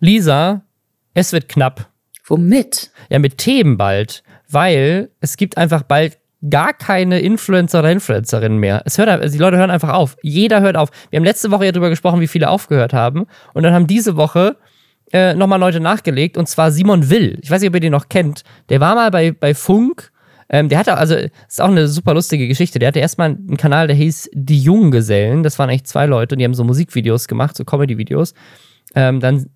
Lisa, es wird knapp. Womit? Ja, mit Themen bald, weil es gibt einfach bald gar keine Influencer oder Influencerinnen mehr. Es hört, also die Leute hören einfach auf. Jeder hört auf. Wir haben letzte Woche ja darüber gesprochen, wie viele aufgehört haben. Und dann haben diese Woche äh, nochmal Leute nachgelegt. Und zwar Simon Will. Ich weiß nicht, ob ihr den noch kennt. Der war mal bei, bei Funk. Ähm, der hatte, also, ist auch eine super lustige Geschichte. Der hatte erstmal einen Kanal, der hieß Die Junggesellen. Das waren eigentlich zwei Leute, die haben so Musikvideos gemacht, so Comedy-Videos. Ähm, dann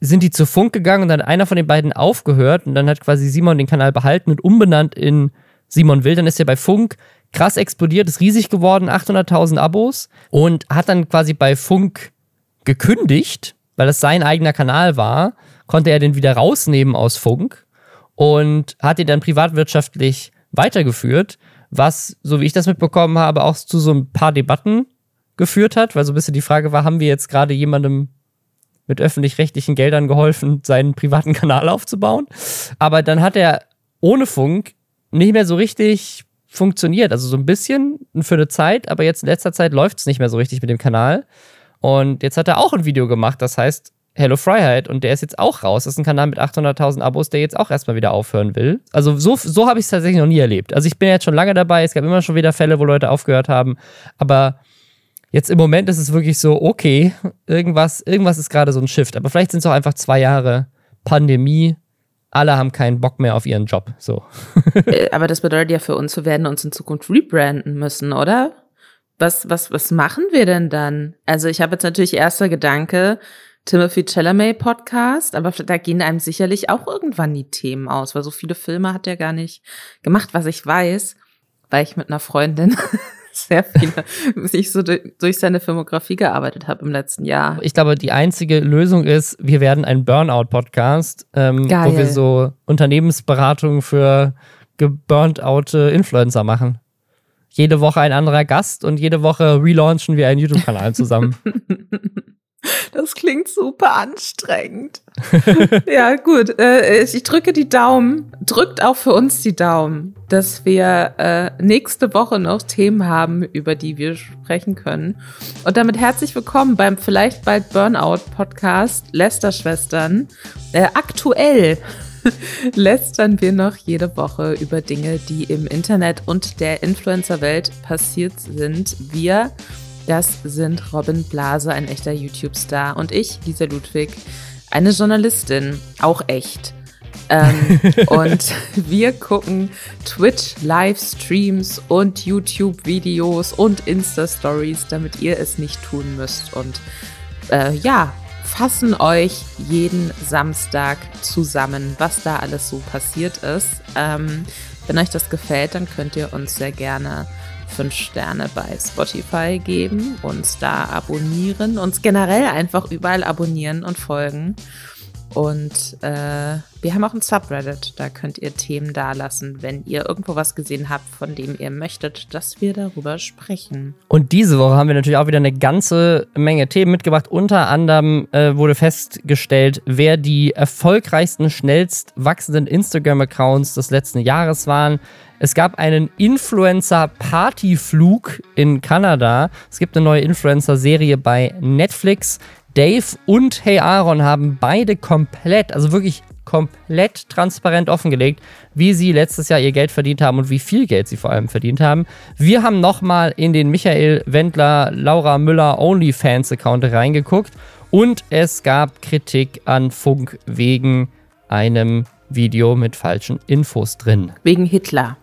sind die zu Funk gegangen und dann hat einer von den beiden aufgehört und dann hat quasi Simon den Kanal behalten und umbenannt in Simon Will. Dann ist er bei Funk krass explodiert, ist riesig geworden, 800.000 Abos und hat dann quasi bei Funk gekündigt, weil das sein eigener Kanal war, konnte er den wieder rausnehmen aus Funk und hat ihn dann privatwirtschaftlich weitergeführt, was, so wie ich das mitbekommen habe, auch zu so ein paar Debatten geführt hat, weil so ein bisschen die Frage war, haben wir jetzt gerade jemandem mit öffentlich-rechtlichen Geldern geholfen, seinen privaten Kanal aufzubauen. Aber dann hat er ohne Funk nicht mehr so richtig funktioniert. Also so ein bisschen für eine Zeit, aber jetzt in letzter Zeit läuft es nicht mehr so richtig mit dem Kanal. Und jetzt hat er auch ein Video gemacht, das heißt Hello Freiheit und der ist jetzt auch raus. Das ist ein Kanal mit 800.000 Abos, der jetzt auch erstmal wieder aufhören will. Also so, so habe ich es tatsächlich noch nie erlebt. Also ich bin jetzt schon lange dabei, es gab immer schon wieder Fälle, wo Leute aufgehört haben, aber Jetzt im Moment ist es wirklich so, okay, irgendwas, irgendwas ist gerade so ein Shift. Aber vielleicht sind es auch einfach zwei Jahre Pandemie. Alle haben keinen Bock mehr auf ihren Job. So. Äh, aber das bedeutet ja für uns, wir werden uns in Zukunft rebranden müssen, oder? Was, was, was machen wir denn dann? Also ich habe jetzt natürlich erster Gedanke, Timothy Chalamet Podcast, aber da gehen einem sicherlich auch irgendwann die Themen aus, weil so viele Filme hat er gar nicht gemacht, was ich weiß, weil ich mit einer Freundin sehr viele, ich so durch seine Filmografie gearbeitet habe im letzten Jahr. Ich glaube, die einzige Lösung ist, wir werden ein Burnout-Podcast, ähm, wo wir so Unternehmensberatungen für geburnt-out Influencer machen. Jede Woche ein anderer Gast und jede Woche relaunchen wir einen YouTube-Kanal zusammen. Das klingt super anstrengend. ja, gut. Äh, ich drücke die Daumen. Drückt auch für uns die Daumen, dass wir äh, nächste Woche noch Themen haben, über die wir sprechen können. Und damit herzlich willkommen beim vielleicht bald Burnout Podcast Lester Schwestern. Äh, aktuell lästern wir noch jede Woche über Dinge, die im Internet und der Influencer-Welt passiert sind. Wir das sind Robin Blase, ein echter YouTube-Star, und ich, Lisa Ludwig, eine Journalistin, auch echt. ähm, und wir gucken Twitch-Livestreams und YouTube-Videos und Insta-Stories, damit ihr es nicht tun müsst. Und äh, ja, fassen euch jeden Samstag zusammen, was da alles so passiert ist. Ähm, wenn euch das gefällt, dann könnt ihr uns sehr gerne fünf Sterne bei Spotify geben, uns da abonnieren, uns generell einfach überall abonnieren und folgen. Und äh, wir haben auch ein Subreddit, da könnt ihr Themen dalassen, wenn ihr irgendwo was gesehen habt, von dem ihr möchtet, dass wir darüber sprechen. Und diese Woche haben wir natürlich auch wieder eine ganze Menge Themen mitgebracht. Unter anderem äh, wurde festgestellt, wer die erfolgreichsten, schnellst wachsenden Instagram-Accounts des letzten Jahres waren. Es gab einen Influencer-Partyflug in Kanada. Es gibt eine neue Influencer-Serie bei Netflix. Dave und Hey Aaron haben beide komplett, also wirklich komplett transparent offengelegt, wie sie letztes Jahr ihr Geld verdient haben und wie viel Geld sie vor allem verdient haben. Wir haben nochmal in den Michael Wendler, Laura Müller OnlyFans-Account reingeguckt und es gab Kritik an Funk wegen einem Video mit falschen Infos drin. Wegen Hitler.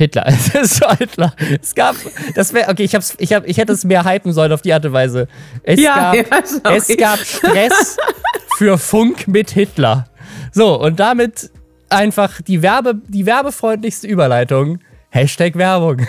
Hitler. Es ist so Hitler. Es gab, das wäre, okay, ich, hab's, ich, hab, ich hätte es mehr hypen sollen auf die Art und Weise. Es, ja, gab, ja, es gab Stress für Funk mit Hitler. So, und damit einfach die, Werbe, die werbefreundlichste Überleitung. Hashtag Werbung.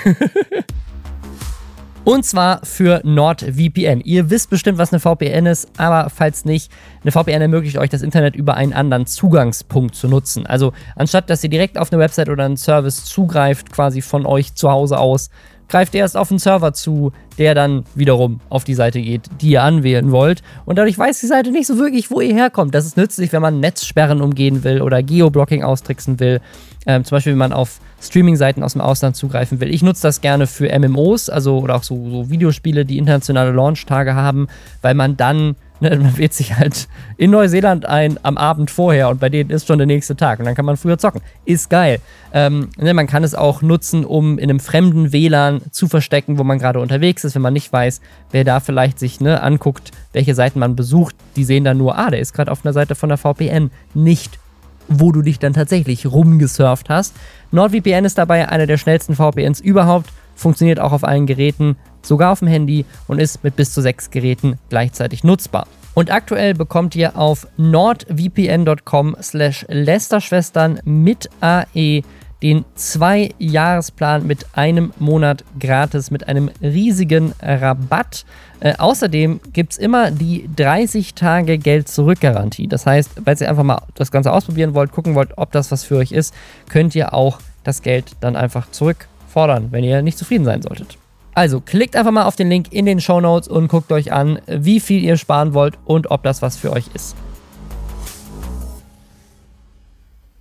Und zwar für NordVPN. Ihr wisst bestimmt, was eine VPN ist, aber falls nicht, eine VPN ermöglicht euch das Internet über einen anderen Zugangspunkt zu nutzen. Also anstatt dass ihr direkt auf eine Website oder einen Service zugreift, quasi von euch zu Hause aus, greift ihr erst auf einen Server zu, der dann wiederum auf die Seite geht, die ihr anwählen wollt. Und dadurch weiß die Seite nicht so wirklich, wo ihr herkommt. Das ist nützlich, wenn man Netzsperren umgehen will oder Geoblocking austricksen will. Ähm, zum Beispiel, wenn man auf Streaming-Seiten aus dem Ausland zugreifen will. Ich nutze das gerne für MMOs, also oder auch so, so Videospiele, die internationale Launch-Tage haben, weil man dann Ne, man wählt sich halt in Neuseeland ein am Abend vorher und bei denen ist schon der nächste Tag und dann kann man früher zocken. Ist geil. Ähm, ne, man kann es auch nutzen, um in einem fremden WLAN zu verstecken, wo man gerade unterwegs ist, wenn man nicht weiß, wer da vielleicht sich ne, anguckt, welche Seiten man besucht. Die sehen dann nur, ah, der ist gerade auf einer Seite von der VPN, nicht wo du dich dann tatsächlich rumgesurft hast. NordVPN ist dabei einer der schnellsten VPNs überhaupt, funktioniert auch auf allen Geräten, sogar auf dem Handy und ist mit bis zu sechs Geräten gleichzeitig nutzbar. Und aktuell bekommt ihr auf nordvpn.com slash Lästerschwestern mit AE den Zwei-Jahresplan mit einem Monat gratis, mit einem riesigen Rabatt. Äh, außerdem gibt es immer die 30 Tage Geld-Zurück-Garantie. Das heißt, weil ihr einfach mal das Ganze ausprobieren wollt, gucken wollt, ob das was für euch ist, könnt ihr auch das Geld dann einfach zurückfordern, wenn ihr nicht zufrieden sein solltet. Also klickt einfach mal auf den Link in den Show Notes und guckt euch an, wie viel ihr sparen wollt und ob das was für euch ist.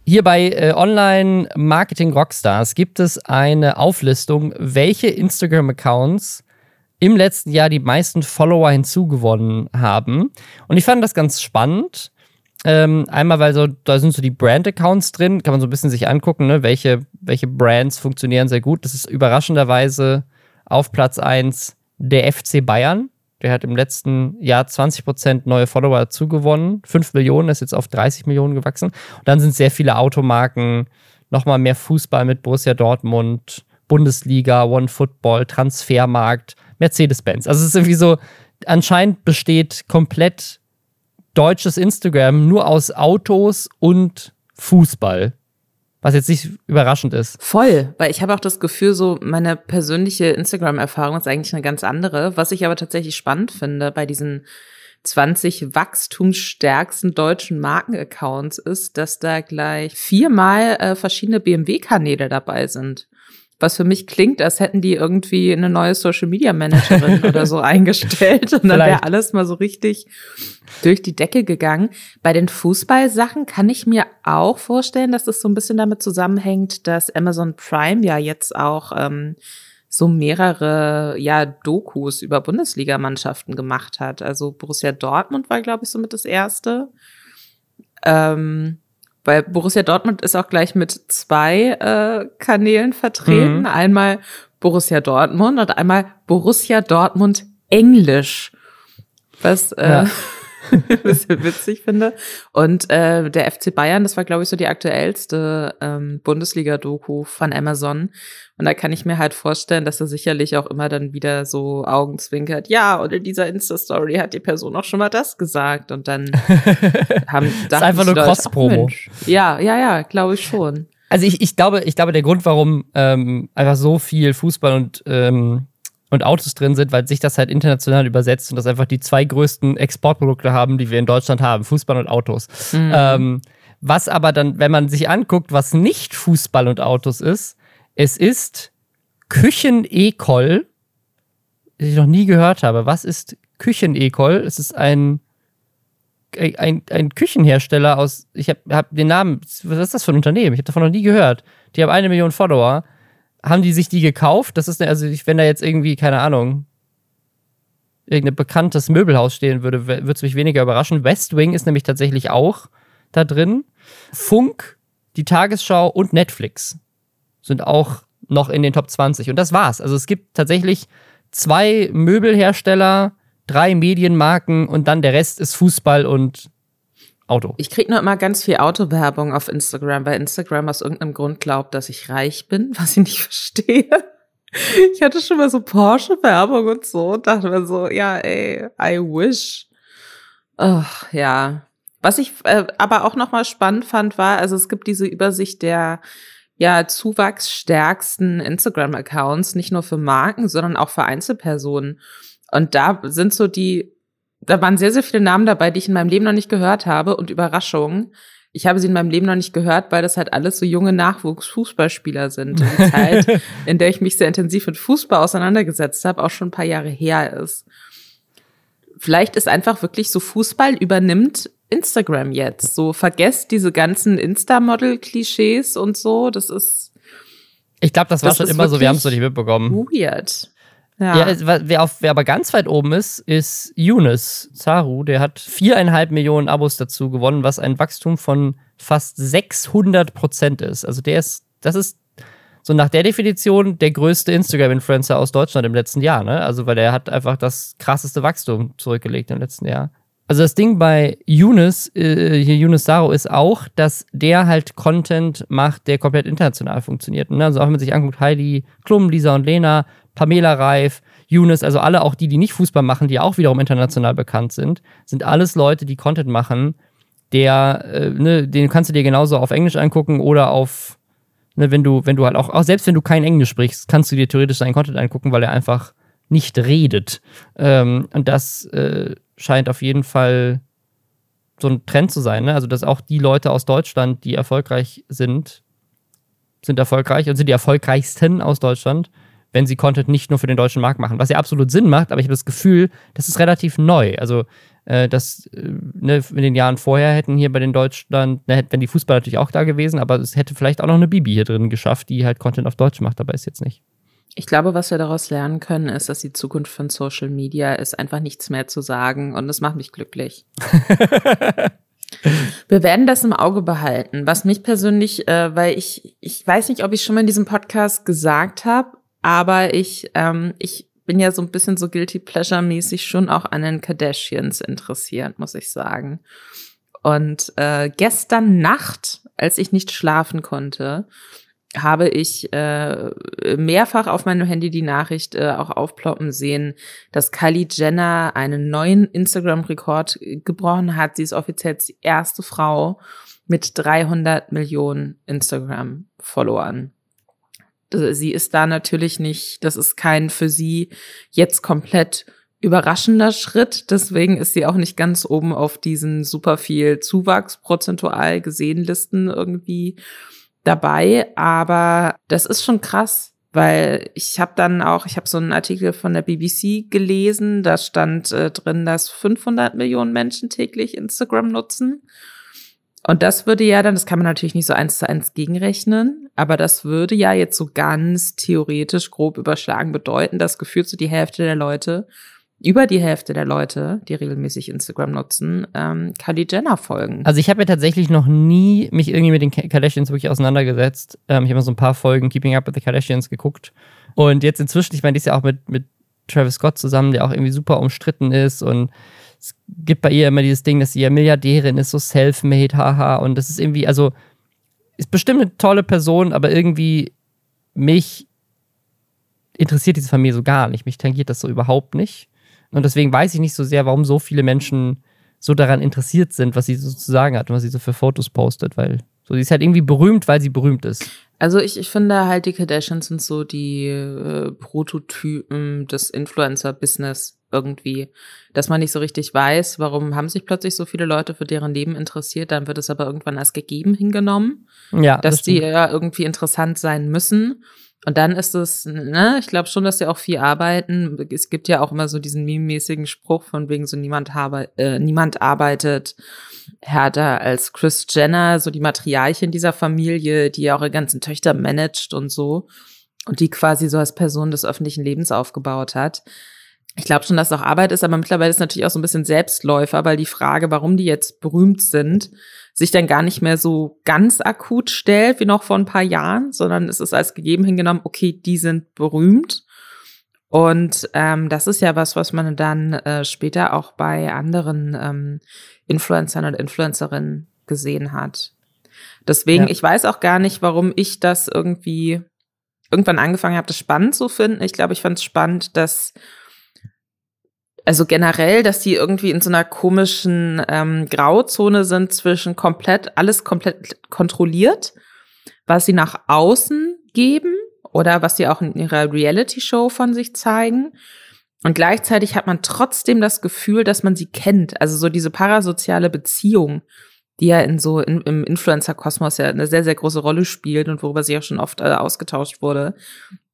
Hier bei äh, Online Marketing Rockstars gibt es eine Auflistung, welche Instagram-Accounts im letzten Jahr die meisten Follower hinzugewonnen haben. Und ich fand das ganz spannend. Ähm, einmal, weil so, da sind so die Brand-Accounts drin, kann man so ein bisschen sich angucken, ne, welche, welche Brands funktionieren sehr gut. Das ist überraschenderweise auf Platz 1 der FC Bayern. Der hat im letzten Jahr 20% neue Follower zugewonnen. 5 Millionen ist jetzt auf 30 Millionen gewachsen. Und dann sind sehr viele Automarken, nochmal mehr Fußball mit Borussia Dortmund, Bundesliga, One Football, Transfermarkt, Mercedes-Benz. Also es ist irgendwie so, anscheinend besteht komplett deutsches Instagram nur aus Autos und Fußball. Was jetzt nicht überraschend ist. Voll, weil ich habe auch das Gefühl, so meine persönliche Instagram-Erfahrung ist eigentlich eine ganz andere. Was ich aber tatsächlich spannend finde bei diesen 20 wachstumsstärksten deutschen Markenaccounts ist, dass da gleich viermal äh, verschiedene BMW-Kanäle dabei sind was für mich klingt, als hätten die irgendwie eine neue Social Media Managerin oder so eingestellt und dann wäre alles mal so richtig durch die Decke gegangen. Bei den Fußballsachen kann ich mir auch vorstellen, dass das so ein bisschen damit zusammenhängt, dass Amazon Prime ja jetzt auch ähm, so mehrere ja Dokus über Bundesligamannschaften gemacht hat. Also Borussia Dortmund war glaube ich somit das erste. Ähm, weil Borussia Dortmund ist auch gleich mit zwei äh, Kanälen vertreten. Mhm. Einmal Borussia Dortmund und einmal Borussia Dortmund Englisch. Was äh, ja. bisschen witzig finde. Und äh, der FC Bayern, das war, glaube ich, so die aktuellste ähm, Bundesliga-Doku von Amazon. Und da kann ich mir halt vorstellen, dass er sicherlich auch immer dann wieder so Augenzwinkert. Ja, und in dieser Insta-Story hat die Person auch schon mal das gesagt. Und dann haben das ist einfach nur Cross-Promo. Ja, ja, ja, glaube ich schon. Also ich, ich glaube, ich glaube, der Grund, warum ähm, einfach so viel Fußball und ähm, und Autos drin sind, weil sich das halt international übersetzt und das einfach die zwei größten Exportprodukte haben, die wir in Deutschland haben, Fußball und Autos. Mhm. Ähm, was aber dann, wenn man sich anguckt, was nicht Fußball und Autos ist, es ist Küchen-Ekol, das ich noch nie gehört habe. Was ist Küchen-Ekol? Es ist ein, ein, ein Küchenhersteller aus, ich habe hab den Namen, was ist das für ein Unternehmen? Ich habe davon noch nie gehört. Die haben eine Million Follower haben die sich die gekauft? Das ist, also wenn da jetzt irgendwie, keine Ahnung, irgendein bekanntes Möbelhaus stehen würde, würde es mich weniger überraschen. West Wing ist nämlich tatsächlich auch da drin. Funk, die Tagesschau und Netflix sind auch noch in den Top 20. Und das war's. Also es gibt tatsächlich zwei Möbelhersteller, drei Medienmarken und dann der Rest ist Fußball und Auto. Ich kriege nur immer ganz viel Autowerbung auf Instagram, weil Instagram aus irgendeinem Grund glaubt, dass ich reich bin, was ich nicht verstehe. Ich hatte schon mal so Porsche-Werbung und so und dachte mir so, ja, ey, I wish. Ach, ja. Was ich äh, aber auch nochmal spannend fand, war, also es gibt diese Übersicht der ja, zuwachsstärksten Instagram-Accounts, nicht nur für Marken, sondern auch für Einzelpersonen. Und da sind so die da waren sehr, sehr viele Namen dabei, die ich in meinem Leben noch nicht gehört habe und Überraschungen. Ich habe sie in meinem Leben noch nicht gehört, weil das halt alles so junge Nachwuchsfußballspieler sind. Und die Zeit, in der ich mich sehr intensiv mit Fußball auseinandergesetzt habe, auch schon ein paar Jahre her ist. Vielleicht ist einfach wirklich so Fußball übernimmt Instagram jetzt. So vergesst diese ganzen Insta-Model-Klischees und so. Das ist. Ich glaube, das war das schon immer so. Wir haben es noch nicht mitbekommen. Weird. Ja, ja wer, auf, wer aber ganz weit oben ist, ist Yunus Zaru. Der hat viereinhalb Millionen Abos dazu gewonnen, was ein Wachstum von fast 600 Prozent ist. Also der ist, das ist so nach der Definition der größte Instagram-Influencer aus Deutschland im letzten Jahr. Ne? Also weil der hat einfach das krasseste Wachstum zurückgelegt im letzten Jahr. Also das Ding bei Yunus, äh, hier Yunus Saro, ist auch, dass der halt Content macht, der komplett international funktioniert. Ne? Also auch wenn man sich anguckt, Heidi Klum, Lisa und Lena, Pamela Reif, Yunus, also alle auch die, die nicht Fußball machen, die auch wiederum international bekannt sind, sind alles Leute, die Content machen, der, äh, ne, den kannst du dir genauso auf Englisch angucken oder auf, ne, wenn du, wenn du halt auch, auch selbst wenn du kein Englisch sprichst, kannst du dir theoretisch seinen Content angucken, weil er einfach nicht redet. Ähm, und das äh, scheint auf jeden Fall so ein Trend zu sein. Ne? Also, dass auch die Leute aus Deutschland, die erfolgreich sind, sind erfolgreich und sind die erfolgreichsten aus Deutschland, wenn sie Content nicht nur für den deutschen Markt machen. Was ja absolut Sinn macht, aber ich habe das Gefühl, das ist relativ neu. Also, äh, das äh, ne, in den Jahren vorher hätten hier bei den Deutschland, ne, wenn die Fußballer natürlich auch da gewesen, aber es hätte vielleicht auch noch eine Bibi hier drin geschafft, die halt Content auf Deutsch macht, aber ist jetzt nicht. Ich glaube, was wir daraus lernen können, ist, dass die Zukunft von Social Media ist, einfach nichts mehr zu sagen und das macht mich glücklich. wir werden das im Auge behalten. Was mich persönlich, äh, weil ich, ich weiß nicht, ob ich schon mal in diesem Podcast gesagt habe, aber ich, ähm, ich bin ja so ein bisschen so guilty pleasure mäßig schon auch an den Kardashians interessiert, muss ich sagen. Und äh, gestern Nacht, als ich nicht schlafen konnte, habe ich äh, mehrfach auf meinem Handy die Nachricht äh, auch aufploppen sehen, dass Kylie Jenner einen neuen Instagram-Rekord gebrochen hat. Sie ist offiziell die erste Frau mit 300 Millionen Instagram-Followern. Sie ist da natürlich nicht, das ist kein für sie jetzt komplett überraschender Schritt. Deswegen ist sie auch nicht ganz oben auf diesen super viel Zuwachs prozentual gesehen Listen irgendwie dabei, aber das ist schon krass, weil ich habe dann auch, ich habe so einen Artikel von der BBC gelesen, da stand äh, drin, dass 500 Millionen Menschen täglich Instagram nutzen. Und das würde ja dann, das kann man natürlich nicht so eins zu eins gegenrechnen, aber das würde ja jetzt so ganz theoretisch grob überschlagen bedeuten, dass gefühlt so die Hälfte der Leute über die Hälfte der Leute, die regelmäßig Instagram nutzen, ähm, Kylie Jenner folgen. Also ich habe ja tatsächlich noch nie mich irgendwie mit den Kardashians wirklich auseinandergesetzt. Ähm, ich habe mal so ein paar Folgen Keeping Up with the Kardashians geguckt. Und jetzt inzwischen, ich meine, die ist ja auch mit, mit Travis Scott zusammen, der auch irgendwie super umstritten ist. Und es gibt bei ihr immer dieses Ding, dass sie ja Milliardärin ist, so self-made, haha. Und das ist irgendwie, also, ist bestimmt eine tolle Person, aber irgendwie mich interessiert diese Familie so gar nicht. Mich tangiert das so überhaupt nicht. Und deswegen weiß ich nicht so sehr, warum so viele Menschen so daran interessiert sind, was sie so zu sagen hat und was sie so für Fotos postet, weil so, sie ist halt irgendwie berühmt, weil sie berühmt ist. Also ich, ich finde halt, die Kardashians sind so die äh, Prototypen des Influencer-Business irgendwie, dass man nicht so richtig weiß, warum haben sich plötzlich so viele Leute für deren Leben interessiert, dann wird es aber irgendwann als gegeben hingenommen, ja, dass das die ja irgendwie interessant sein müssen. Und dann ist es, ne, ich glaube schon, dass sie auch viel arbeiten. Es gibt ja auch immer so diesen meme-mäßigen Spruch von wegen so niemand habe, äh, niemand arbeitet härter als Chris Jenner, so die Materialchen dieser Familie, die ja auch ihre ganzen Töchter managt und so. Und die quasi so als Person des öffentlichen Lebens aufgebaut hat. Ich glaube schon, dass es auch Arbeit ist, aber mittlerweile ist es natürlich auch so ein bisschen Selbstläufer, weil die Frage, warum die jetzt berühmt sind, sich dann gar nicht mehr so ganz akut stellt wie noch vor ein paar Jahren, sondern es ist als gegeben hingenommen, okay, die sind berühmt. Und ähm, das ist ja was, was man dann äh, später auch bei anderen ähm, Influencern und Influencerinnen gesehen hat. Deswegen, ja. ich weiß auch gar nicht, warum ich das irgendwie irgendwann angefangen habe, das spannend zu finden. Ich glaube, ich fand es spannend, dass also generell, dass die irgendwie in so einer komischen ähm, Grauzone sind zwischen komplett, alles komplett kontrolliert, was sie nach außen geben oder was sie auch in ihrer Reality-Show von sich zeigen. Und gleichzeitig hat man trotzdem das Gefühl, dass man sie kennt. Also so diese parasoziale Beziehung, die ja in so in, im Influencer-Kosmos ja eine sehr, sehr große Rolle spielt und worüber sie ja schon oft äh, ausgetauscht wurde.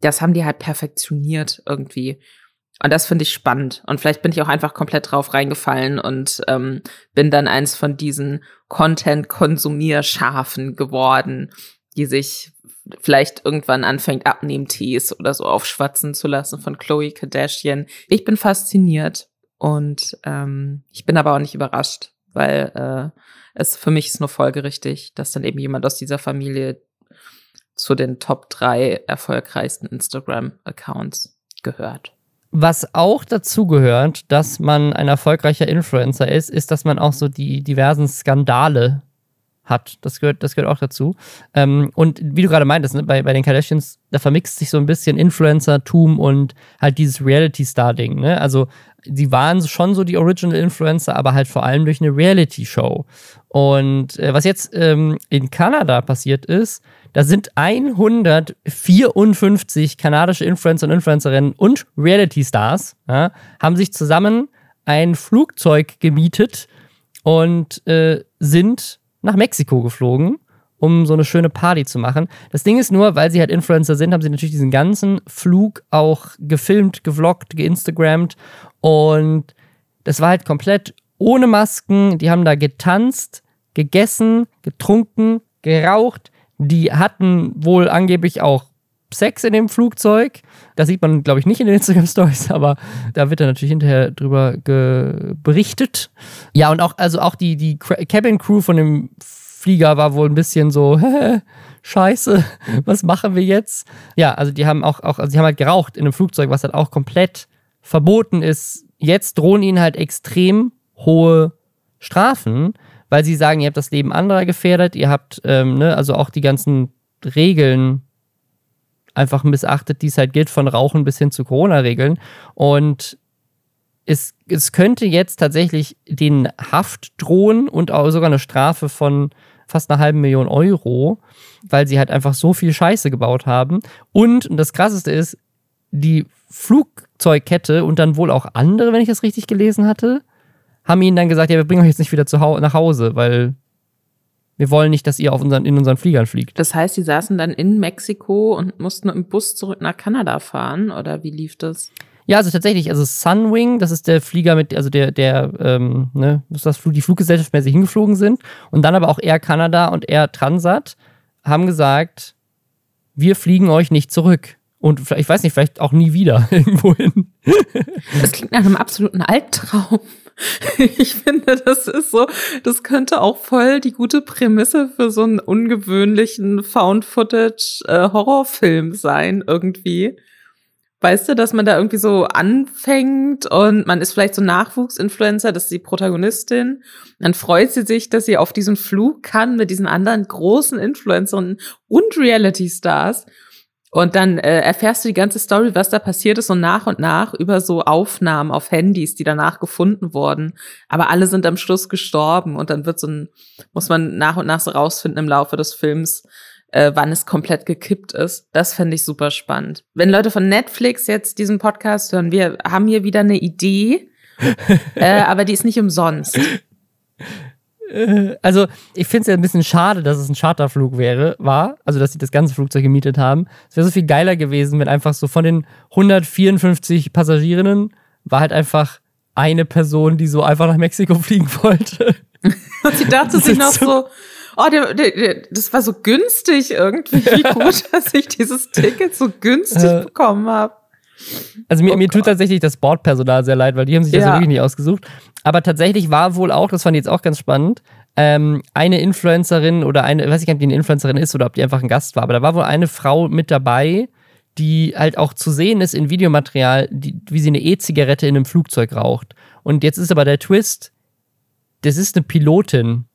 Das haben die halt perfektioniert irgendwie. Und das finde ich spannend. Und vielleicht bin ich auch einfach komplett drauf reingefallen und ähm, bin dann eins von diesen Content-Konsumierschafen geworden, die sich vielleicht irgendwann anfängt, Abnehmtees oder so aufschwatzen zu lassen von Chloe Kardashian. Ich bin fasziniert und ähm, ich bin aber auch nicht überrascht, weil äh, es für mich ist nur folgerichtig, dass dann eben jemand aus dieser Familie zu den Top drei erfolgreichsten Instagram-Accounts gehört. Was auch dazu gehört, dass man ein erfolgreicher Influencer ist, ist, dass man auch so die diversen Skandale hat. Das gehört, das gehört auch dazu. Ähm, und wie du gerade meintest, ne, bei, bei den Kardashians, da vermixt sich so ein bisschen Influencer-Tum und halt dieses Reality-Star-Ding. Ne? Also, sie waren schon so die Original Influencer, aber halt vor allem durch eine Reality-Show. Und äh, was jetzt ähm, in Kanada passiert ist, da sind 154 kanadische Influencer und Influencerinnen und Reality-Stars, ja, haben sich zusammen ein Flugzeug gemietet und äh, sind nach Mexiko geflogen, um so eine schöne Party zu machen. Das Ding ist nur, weil sie halt Influencer sind, haben sie natürlich diesen ganzen Flug auch gefilmt, gevloggt, geinstagrammt und das war halt komplett ohne Masken. Die haben da getanzt, gegessen, getrunken, geraucht. Die hatten wohl angeblich auch Sex in dem Flugzeug. Das sieht man, glaube ich, nicht in den Instagram-Stories, aber da wird dann natürlich hinterher drüber berichtet. Ja, und auch, also auch die, die Cabin-Crew von dem Flieger war wohl ein bisschen so, scheiße, was machen wir jetzt? Ja, also die haben auch, auch also die haben halt geraucht in einem Flugzeug, was halt auch komplett verboten ist. Jetzt drohen ihnen halt extrem hohe Strafen, weil sie sagen, ihr habt das Leben anderer gefährdet, ihr habt, ähm, ne, also auch die ganzen Regeln einfach missachtet, die es halt gilt, von Rauchen bis hin zu Corona-Regeln. Und es, es könnte jetzt tatsächlich den Haft drohen und auch sogar eine Strafe von fast einer halben Million Euro, weil sie halt einfach so viel Scheiße gebaut haben. Und, und das Krasseste ist, die Flugzeugkette und dann wohl auch andere, wenn ich das richtig gelesen hatte, haben ihnen dann gesagt, ja, wir bringen euch jetzt nicht wieder zu hau nach Hause, weil wir wollen nicht, dass ihr auf unseren, in unseren Fliegern fliegt. Das heißt, sie saßen dann in Mexiko und mussten im Bus zurück nach Kanada fahren oder wie lief das? Ja, also tatsächlich, also Sunwing, das ist der Flieger mit, also der, der, ähm, ne, das, die Fluggesellschaft, mit der sie hingeflogen sind. Und dann aber auch Air Canada und Air Transat haben gesagt, wir fliegen euch nicht zurück. Und ich weiß nicht, vielleicht auch nie wieder irgendwo hin. Das klingt nach einem absoluten Albtraum. ich finde, das ist so, das könnte auch voll die gute Prämisse für so einen ungewöhnlichen Found-Footage-Horrorfilm sein, irgendwie. Weißt du, dass man da irgendwie so anfängt und man ist vielleicht so Nachwuchsinfluencer, das ist die Protagonistin. Dann freut sie sich, dass sie auf diesen Flug kann mit diesen anderen großen Influencern und Reality-Stars. Und dann äh, erfährst du die ganze Story, was da passiert ist, und nach und nach über so Aufnahmen auf Handys, die danach gefunden wurden. Aber alle sind am Schluss gestorben und dann wird so ein, muss man nach und nach so rausfinden im Laufe des Films, äh, wann es komplett gekippt ist. Das fände ich super spannend. Wenn Leute von Netflix jetzt diesen Podcast hören, wir haben hier wieder eine Idee, äh, aber die ist nicht umsonst. Also, ich finde es ja ein bisschen schade, dass es ein Charterflug wäre, war. Also, dass sie das ganze Flugzeug gemietet haben. Es wäre so viel geiler gewesen, wenn einfach so von den 154 Passagierinnen war halt einfach eine Person, die so einfach nach Mexiko fliegen wollte. Und sie dachte sich noch so, oh, der, der, der, das war so günstig irgendwie, wie gut, dass ich dieses Ticket so günstig äh, bekommen habe. Also mir, oh mir tut tatsächlich das Bordpersonal sehr leid, weil die haben sich ja. das wirklich nicht ausgesucht. Aber tatsächlich war wohl auch, das fand ich jetzt auch ganz spannend, ähm, eine Influencerin oder eine, ich weiß nicht, ob die eine Influencerin ist oder ob die einfach ein Gast war, aber da war wohl eine Frau mit dabei, die halt auch zu sehen ist in Videomaterial, die, wie sie eine E-Zigarette in einem Flugzeug raucht. Und jetzt ist aber der Twist, das ist eine Pilotin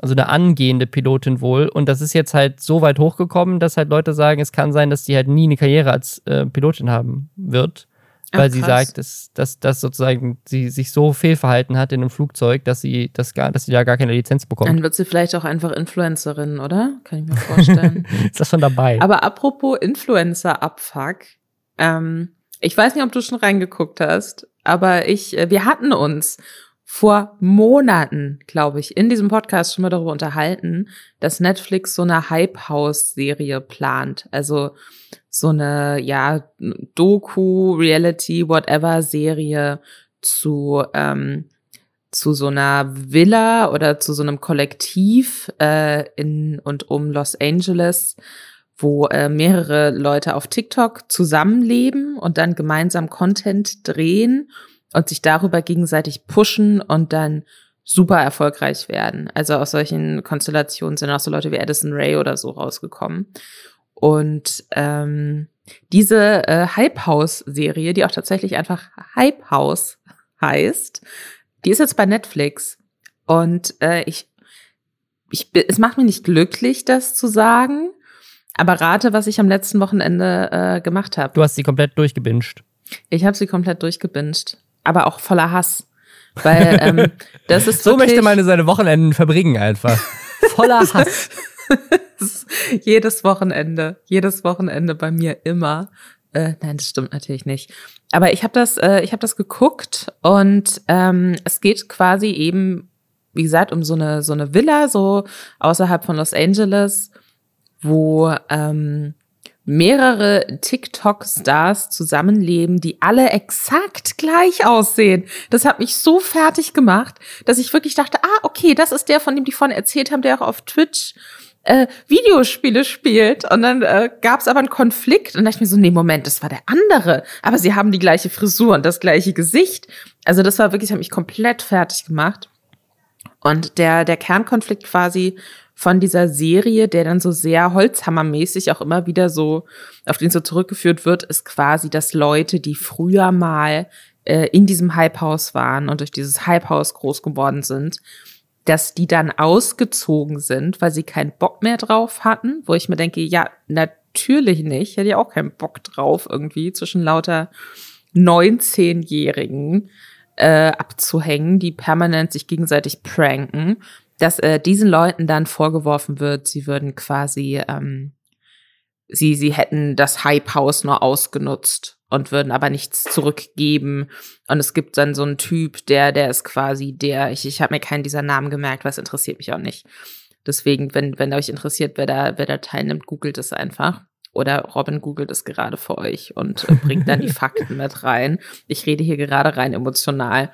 also eine angehende Pilotin wohl. Und das ist jetzt halt so weit hochgekommen, dass halt Leute sagen, es kann sein, dass die halt nie eine Karriere als äh, Pilotin haben wird. Weil Ach, sie sagt, dass, dass, dass sozusagen sie sich so fehlverhalten hat in einem Flugzeug, dass sie, das gar, dass sie da gar keine Lizenz bekommt. Dann wird sie vielleicht auch einfach Influencerin, oder? Kann ich mir vorstellen. ist das schon dabei? Aber apropos Influencer-Abfuck, ähm, ich weiß nicht, ob du schon reingeguckt hast, aber ich, äh, wir hatten uns vor Monaten, glaube ich, in diesem Podcast schon mal darüber unterhalten, dass Netflix so eine Hype House Serie plant. Also so eine, ja, Doku, Reality, whatever Serie zu, ähm, zu so einer Villa oder zu so einem Kollektiv äh, in und um Los Angeles, wo äh, mehrere Leute auf TikTok zusammenleben und dann gemeinsam Content drehen und sich darüber gegenseitig pushen und dann super erfolgreich werden. Also aus solchen Konstellationen sind auch so Leute wie Addison Ray oder so rausgekommen. Und ähm, diese äh, Hype House-Serie, die auch tatsächlich einfach Hype House heißt, die ist jetzt bei Netflix. Und äh, ich, ich, es macht mich nicht glücklich, das zu sagen, aber rate, was ich am letzten Wochenende äh, gemacht habe. Du hast sie komplett durchgebinged. Ich habe sie komplett durchgebinged, aber auch voller Hass. Weil ähm, das ist so möchte man seine Wochenenden verbringen einfach. Voller Hass. jedes Wochenende, jedes Wochenende bei mir immer. Äh, nein, das stimmt natürlich nicht. Aber ich habe das, äh, ich habe das geguckt und ähm, es geht quasi eben, wie gesagt, um so eine so eine Villa so außerhalb von Los Angeles wo ähm, mehrere TikTok-Stars zusammenleben, die alle exakt gleich aussehen. Das hat mich so fertig gemacht, dass ich wirklich dachte, ah, okay, das ist der, von dem die vorhin erzählt haben, der auch auf Twitch äh, Videospiele spielt. Und dann äh, gab es aber einen Konflikt und dachte ich mir so, nee, Moment, das war der andere. Aber sie haben die gleiche Frisur und das gleiche Gesicht. Also das war wirklich, hat mich komplett fertig gemacht. Und der, der Kernkonflikt quasi von dieser Serie, der dann so sehr holzhammermäßig auch immer wieder so, auf den so zurückgeführt wird, ist quasi, dass Leute, die früher mal äh, in diesem Hype-Haus waren und durch dieses Hype-Haus groß geworden sind, dass die dann ausgezogen sind, weil sie keinen Bock mehr drauf hatten, wo ich mir denke, ja, natürlich nicht, hätte ich auch keinen Bock drauf, irgendwie zwischen lauter 19-Jährigen äh, abzuhängen, die permanent sich gegenseitig pranken dass äh, diesen Leuten dann vorgeworfen wird, sie würden quasi, ähm, sie, sie hätten das Hype-Haus nur ausgenutzt und würden aber nichts zurückgeben. Und es gibt dann so einen Typ, der, der ist quasi der, ich, ich habe mir keinen dieser Namen gemerkt, was interessiert mich auch nicht. Deswegen, wenn, wenn euch interessiert, wer da, wer da teilnimmt, googelt es einfach. Oder Robin googelt es gerade für euch und äh, bringt dann die Fakten mit rein. Ich rede hier gerade rein emotional.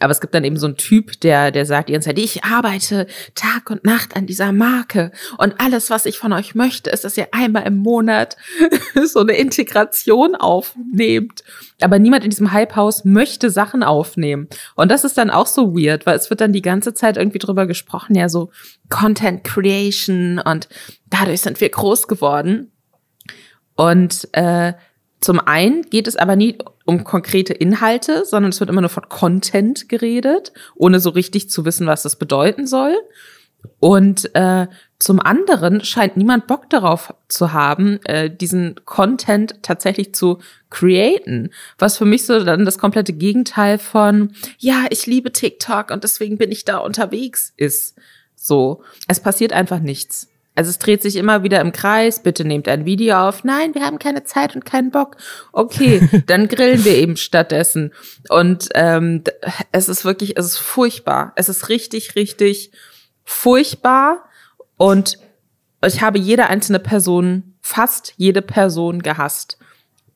Aber es gibt dann eben so einen Typ, der, der sagt die ganze Zeit, ich arbeite Tag und Nacht an dieser Marke. Und alles, was ich von euch möchte, ist, dass ihr einmal im Monat so eine Integration aufnehmt. Aber niemand in diesem Hype-Haus möchte Sachen aufnehmen. Und das ist dann auch so weird, weil es wird dann die ganze Zeit irgendwie drüber gesprochen, ja, so Content Creation und dadurch sind wir groß geworden. Und äh, zum einen geht es aber nie um konkrete Inhalte, sondern es wird immer nur von Content geredet, ohne so richtig zu wissen, was das bedeuten soll. Und äh, zum anderen scheint niemand Bock darauf zu haben, äh, diesen Content tatsächlich zu createn. Was für mich so dann das komplette Gegenteil von, ja, ich liebe TikTok und deswegen bin ich da unterwegs ist. So. Es passiert einfach nichts. Also es dreht sich immer wieder im Kreis. Bitte nehmt ein Video auf. Nein, wir haben keine Zeit und keinen Bock. Okay, dann grillen wir eben stattdessen. Und ähm, es ist wirklich, es ist furchtbar. Es ist richtig, richtig furchtbar. Und ich habe jede einzelne Person, fast jede Person gehasst,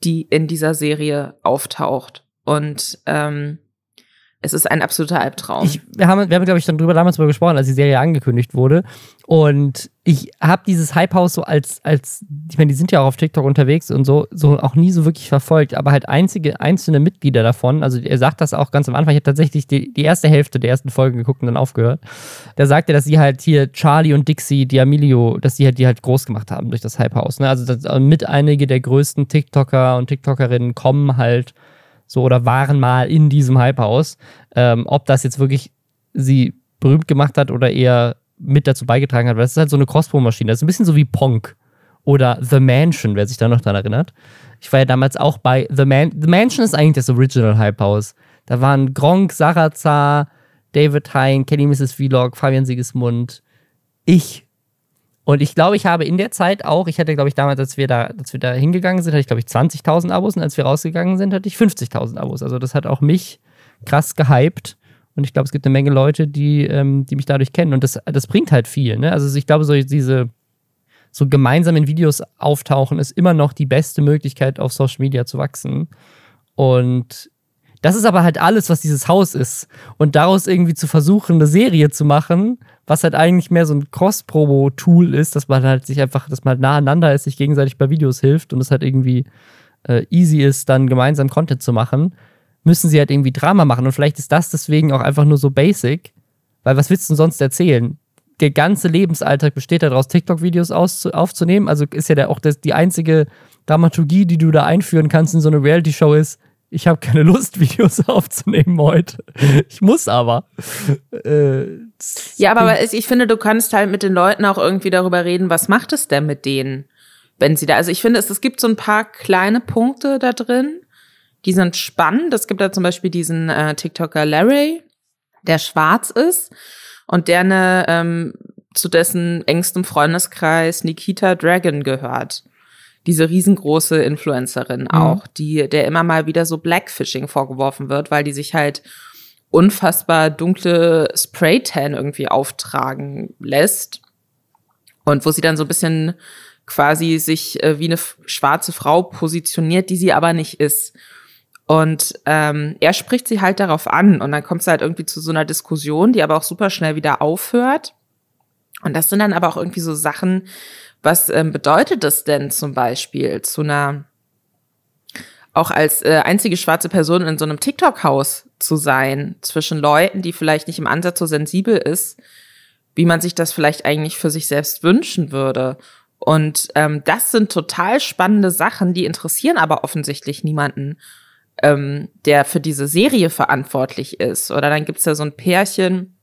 die in dieser Serie auftaucht. Und ähm, es ist ein absoluter Albtraum. Ich, wir haben, wir haben glaube ich, dann drüber damals drüber gesprochen, als die Serie angekündigt wurde. Und ich habe dieses Hype-Haus so als, als, ich meine, die sind ja auch auf TikTok unterwegs und so, so auch nie so wirklich verfolgt, aber halt einzige, einzelne Mitglieder davon, also er sagt das auch ganz am Anfang, ich habe tatsächlich die, die erste Hälfte der ersten Folgen geguckt und dann aufgehört. Da sagt er, dass sie halt hier Charlie und Dixie D'Amelio, dass sie halt die halt groß gemacht haben durch das Hype-Haus. Ne? Also das, mit einige der größten TikToker und TikTokerinnen kommen halt so oder waren mal in diesem Hype-Haus. Ähm, ob das jetzt wirklich sie berühmt gemacht hat oder eher mit dazu beigetragen hat, weil das ist halt so eine Crossbow-Maschine. Das ist ein bisschen so wie Ponk oder The Mansion, wer sich da noch dran erinnert. Ich war ja damals auch bei The Man. The Mansion ist eigentlich das Original Hype House. Da waren Gronk, Sarazar, David Hein, Kenny Mrs. Vlog, Fabian Sigismund, ich und ich glaube, ich habe in der Zeit auch, ich hatte, glaube ich, damals, als wir da, als wir da hingegangen sind, hatte ich, glaube ich, 20.000 Abos und als wir rausgegangen sind, hatte ich 50.000 Abos. Also das hat auch mich krass gehypt. Und ich glaube, es gibt eine Menge Leute, die, ähm, die mich dadurch kennen. Und das, das bringt halt viel. Ne? Also ich glaube, so diese so gemeinsam in Videos auftauchen ist immer noch die beste Möglichkeit, auf Social Media zu wachsen. Und das ist aber halt alles, was dieses Haus ist. Und daraus irgendwie zu versuchen, eine Serie zu machen, was halt eigentlich mehr so ein Cross-Promo-Tool ist, dass man halt sich einfach, dass man halt nacheinander ist, sich gegenseitig bei Videos hilft und es halt irgendwie äh, easy ist, dann gemeinsam Content zu machen, müssen sie halt irgendwie Drama machen. Und vielleicht ist das deswegen auch einfach nur so basic, weil was willst du denn sonst erzählen? Der ganze Lebensalltag besteht daraus, TikTok-Videos aufzunehmen. Also ist ja der, auch das, die einzige Dramaturgie, die du da einführen kannst in so eine Reality-Show ist, ich habe keine Lust, Videos aufzunehmen heute. Ich muss aber. Äh, ja, aber ich finde, du kannst halt mit den Leuten auch irgendwie darüber reden, was macht es denn mit denen, wenn sie da. Also ich finde, es, es gibt so ein paar kleine Punkte da drin, die sind spannend. Es gibt da zum Beispiel diesen äh, TikToker Larry, der schwarz ist und der eine, ähm, zu dessen engstem Freundeskreis Nikita Dragon gehört diese riesengroße Influencerin mhm. auch, die, der immer mal wieder so Blackfishing vorgeworfen wird, weil die sich halt unfassbar dunkle Spraytan irgendwie auftragen lässt. Und wo sie dann so ein bisschen quasi sich äh, wie eine schwarze Frau positioniert, die sie aber nicht ist. Und ähm, er spricht sie halt darauf an und dann kommt es halt irgendwie zu so einer Diskussion, die aber auch super schnell wieder aufhört. Und das sind dann aber auch irgendwie so Sachen, was ähm, bedeutet das denn zum Beispiel zu einer, auch als äh, einzige schwarze Person in so einem TikTok-Haus zu sein, zwischen Leuten, die vielleicht nicht im Ansatz so sensibel ist, wie man sich das vielleicht eigentlich für sich selbst wünschen würde. Und ähm, das sind total spannende Sachen, die interessieren aber offensichtlich niemanden, ähm, der für diese Serie verantwortlich ist. Oder dann gibt's ja so ein Pärchen,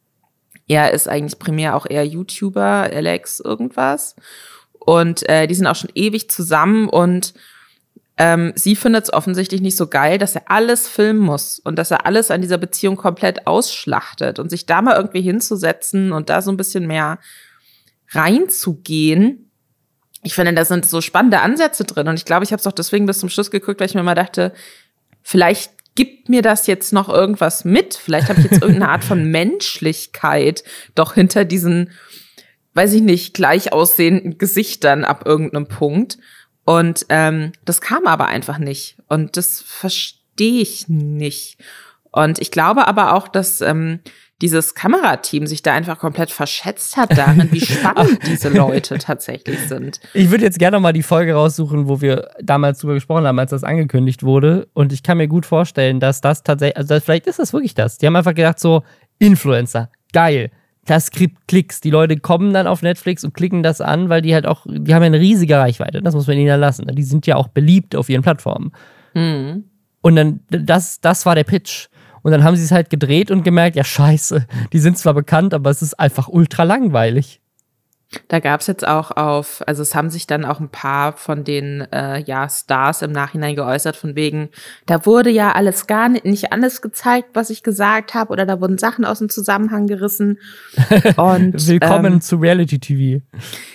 er ist eigentlich primär auch eher YouTuber, Alex irgendwas. Und äh, die sind auch schon ewig zusammen und ähm, sie findet es offensichtlich nicht so geil, dass er alles filmen muss und dass er alles an dieser Beziehung komplett ausschlachtet und sich da mal irgendwie hinzusetzen und da so ein bisschen mehr reinzugehen. Ich finde, da sind so spannende Ansätze drin und ich glaube, ich habe es auch deswegen bis zum Schluss geguckt, weil ich mir mal dachte, vielleicht gibt mir das jetzt noch irgendwas mit. Vielleicht habe ich jetzt irgendeine Art von Menschlichkeit doch hinter diesen weiß ich nicht, gleich aussehenden Gesichtern ab irgendeinem Punkt. Und ähm, das kam aber einfach nicht. Und das verstehe ich nicht. Und ich glaube aber auch, dass ähm, dieses Kamerateam sich da einfach komplett verschätzt hat darin, wie spannend diese Leute tatsächlich sind. Ich würde jetzt gerne mal die Folge raussuchen, wo wir damals drüber gesprochen haben, als das angekündigt wurde. Und ich kann mir gut vorstellen, dass das tatsächlich, also vielleicht ist das wirklich das. Die haben einfach gedacht so, Influencer, geil das kriegt Klicks. Die Leute kommen dann auf Netflix und klicken das an, weil die halt auch, die haben ja eine riesige Reichweite. Das muss man ihnen lassen. Die sind ja auch beliebt auf ihren Plattformen. Mhm. Und dann, das, das war der Pitch. Und dann haben sie es halt gedreht und gemerkt, ja, scheiße, die sind zwar bekannt, aber es ist einfach ultra langweilig. Da gab es jetzt auch auf, also es haben sich dann auch ein paar von den äh, ja, Stars im Nachhinein geäußert, von wegen, da wurde ja alles gar nicht, nicht alles gezeigt, was ich gesagt habe, oder da wurden Sachen aus dem Zusammenhang gerissen. Und, Willkommen ähm, zu Reality TV.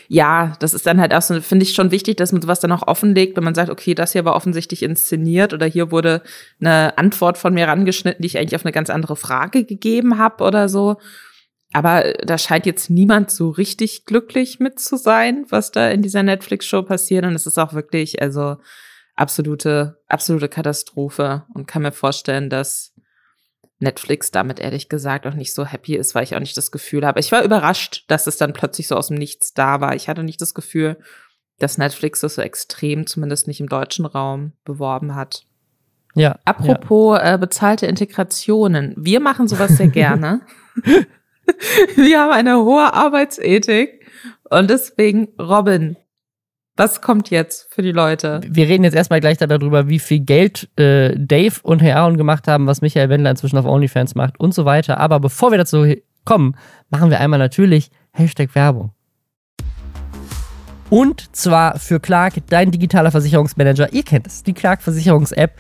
Ja, das ist dann halt auch so, finde ich schon wichtig, dass man sowas dann auch offenlegt, wenn man sagt, okay, das hier war offensichtlich inszeniert oder hier wurde eine Antwort von mir rangeschnitten, die ich eigentlich auf eine ganz andere Frage gegeben habe oder so. Aber da scheint jetzt niemand so richtig glücklich mit zu sein, was da in dieser Netflix-Show passiert. Und es ist auch wirklich, also absolute, absolute Katastrophe. Und kann mir vorstellen, dass Netflix damit ehrlich gesagt auch nicht so happy ist, weil ich auch nicht das Gefühl habe. Ich war überrascht, dass es dann plötzlich so aus dem Nichts da war. Ich hatte nicht das Gefühl, dass Netflix das so extrem, zumindest nicht im deutschen Raum, beworben hat. Ja. Apropos ja. Äh, bezahlte Integrationen. Wir machen sowas sehr gerne. Wir haben eine hohe Arbeitsethik und deswegen, Robin, was kommt jetzt für die Leute? Wir reden jetzt erstmal gleich darüber, wie viel Geld äh, Dave und Herr Aaron gemacht haben, was Michael Wendler inzwischen auf OnlyFans macht und so weiter. Aber bevor wir dazu kommen, machen wir einmal natürlich Hashtag Werbung. Und zwar für Clark, dein digitaler Versicherungsmanager. Ihr kennt es, die Clark Versicherungs-App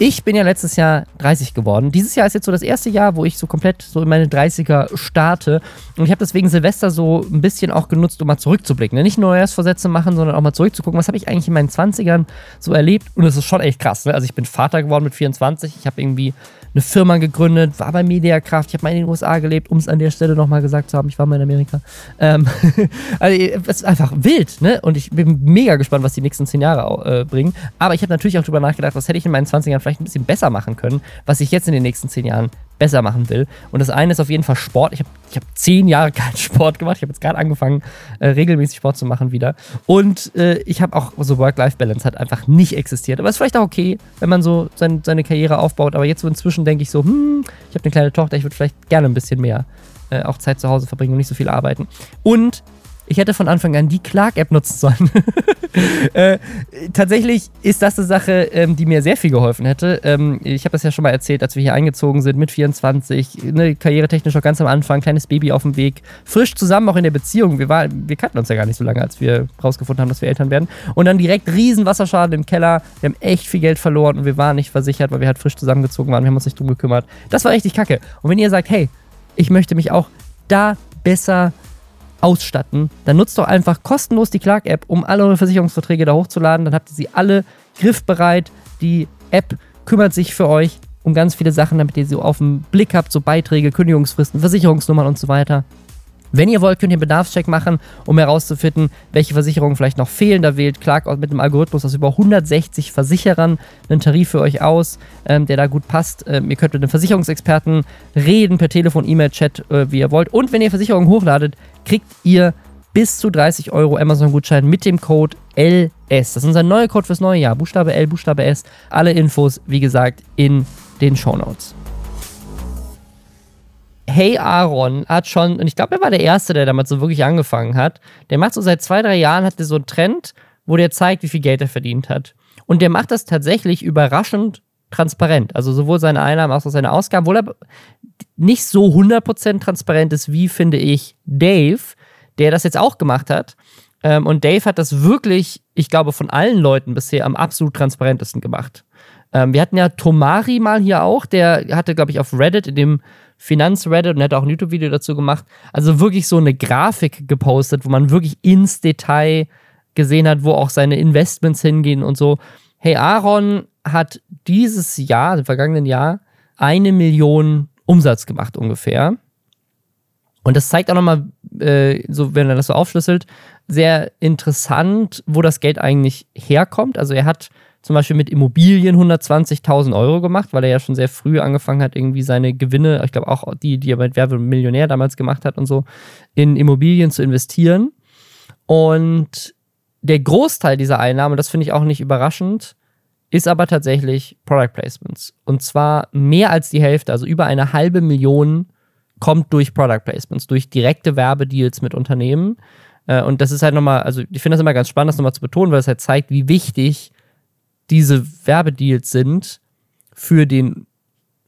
ich bin ja letztes Jahr 30 geworden. Dieses Jahr ist jetzt so das erste Jahr, wo ich so komplett so in meine 30er starte. Und ich habe deswegen Silvester so ein bisschen auch genutzt, um mal zurückzublicken. Ne? Nicht nur Neujahrsvorsätze machen, sondern auch mal zurückzugucken, was habe ich eigentlich in meinen 20ern so erlebt. Und es ist schon echt krass. Ne? Also ich bin Vater geworden mit 24. Ich habe irgendwie eine Firma gegründet, war bei Mediakraft. Ich habe mal in den USA gelebt, um es an der Stelle nochmal gesagt zu haben. Ich war mal in Amerika. Ähm, also es ist einfach wild, ne? Und ich bin mega gespannt, was die nächsten zehn Jahre äh, bringen. Aber ich habe natürlich auch darüber nachgedacht, was hätte ich in meinen 20ern vielleicht ein bisschen besser machen können, was ich jetzt in den nächsten zehn Jahren besser machen will. Und das eine ist auf jeden Fall Sport. Ich habe ich hab zehn Jahre keinen Sport gemacht. Ich habe jetzt gerade angefangen, äh, regelmäßig Sport zu machen wieder. Und äh, ich habe auch so Work-Life-Balance hat einfach nicht existiert. Aber ist vielleicht auch okay, wenn man so sein, seine Karriere aufbaut. Aber jetzt so inzwischen denke ich so, hm, ich habe eine kleine Tochter, ich würde vielleicht gerne ein bisschen mehr äh, auch Zeit zu Hause verbringen und nicht so viel arbeiten. Und ich hätte von Anfang an die Clark-App nutzen sollen. äh, tatsächlich ist das eine Sache, ähm, die mir sehr viel geholfen hätte. Ähm, ich habe das ja schon mal erzählt, als wir hier eingezogen sind mit 24, ne, karrieretechnisch noch ganz am Anfang, kleines Baby auf dem Weg, frisch zusammen auch in der Beziehung. Wir, war, wir kannten uns ja gar nicht so lange, als wir rausgefunden haben, dass wir Eltern werden. Und dann direkt riesen Wasserschaden im Keller. Wir haben echt viel Geld verloren und wir waren nicht versichert, weil wir halt frisch zusammengezogen waren. Wir haben uns nicht drum gekümmert. Das war richtig kacke. Und wenn ihr sagt, hey, ich möchte mich auch da besser ausstatten, dann nutzt doch einfach kostenlos die Clark-App, um alle eure Versicherungsverträge da hochzuladen. Dann habt ihr sie alle griffbereit. Die App kümmert sich für euch um ganz viele Sachen, damit ihr sie auf dem Blick habt, so Beiträge, Kündigungsfristen, Versicherungsnummern und so weiter. Wenn ihr wollt, könnt ihr einen Bedarfscheck machen, um herauszufinden, welche Versicherungen vielleicht noch fehlen. Da wählt Clark mit einem Algorithmus aus über 160 Versicherern einen Tarif für euch aus, ähm, der da gut passt. Ähm, ihr könnt mit einem Versicherungsexperten reden, per Telefon, E-Mail, Chat, äh, wie ihr wollt. Und wenn ihr Versicherungen hochladet, kriegt ihr bis zu 30 Euro Amazon-Gutschein mit dem Code LS. Das ist unser neuer Code fürs neue Jahr. Buchstabe L, Buchstabe S. Alle Infos, wie gesagt, in den Show Notes. Hey Aaron hat schon, und ich glaube, er war der Erste, der damals so wirklich angefangen hat. Der macht so seit zwei, drei Jahren, hat er so einen Trend, wo der zeigt, wie viel Geld er verdient hat. Und der macht das tatsächlich überraschend transparent. Also sowohl seine Einnahmen als auch seine Ausgaben, obwohl er nicht so 100% transparent ist, wie finde ich Dave, der das jetzt auch gemacht hat. Ähm, und Dave hat das wirklich, ich glaube, von allen Leuten bisher am absolut transparentesten gemacht. Ähm, wir hatten ja Tomari mal hier auch, der hatte, glaube ich, auf Reddit in dem Finanz-Reddit und hat auch ein YouTube-Video dazu gemacht. Also wirklich so eine Grafik gepostet, wo man wirklich ins Detail gesehen hat, wo auch seine Investments hingehen und so. Hey, Aaron hat dieses Jahr, im vergangenen Jahr, eine Million Umsatz gemacht ungefähr. Und das zeigt auch nochmal, äh, so wenn er das so aufschlüsselt, sehr interessant, wo das Geld eigentlich herkommt. Also er hat zum Beispiel mit Immobilien 120.000 Euro gemacht, weil er ja schon sehr früh angefangen hat, irgendwie seine Gewinne, ich glaube auch die, die er mit Werbemillionär damals gemacht hat und so, in Immobilien zu investieren. Und der Großteil dieser Einnahmen, das finde ich auch nicht überraschend, ist aber tatsächlich Product Placements. Und zwar mehr als die Hälfte, also über eine halbe Million kommt durch Product Placements, durch direkte Werbedeals mit Unternehmen. Äh, und das ist halt nochmal, also ich finde das immer ganz spannend, das nochmal zu betonen, weil es halt zeigt, wie wichtig diese Werbedeals sind für den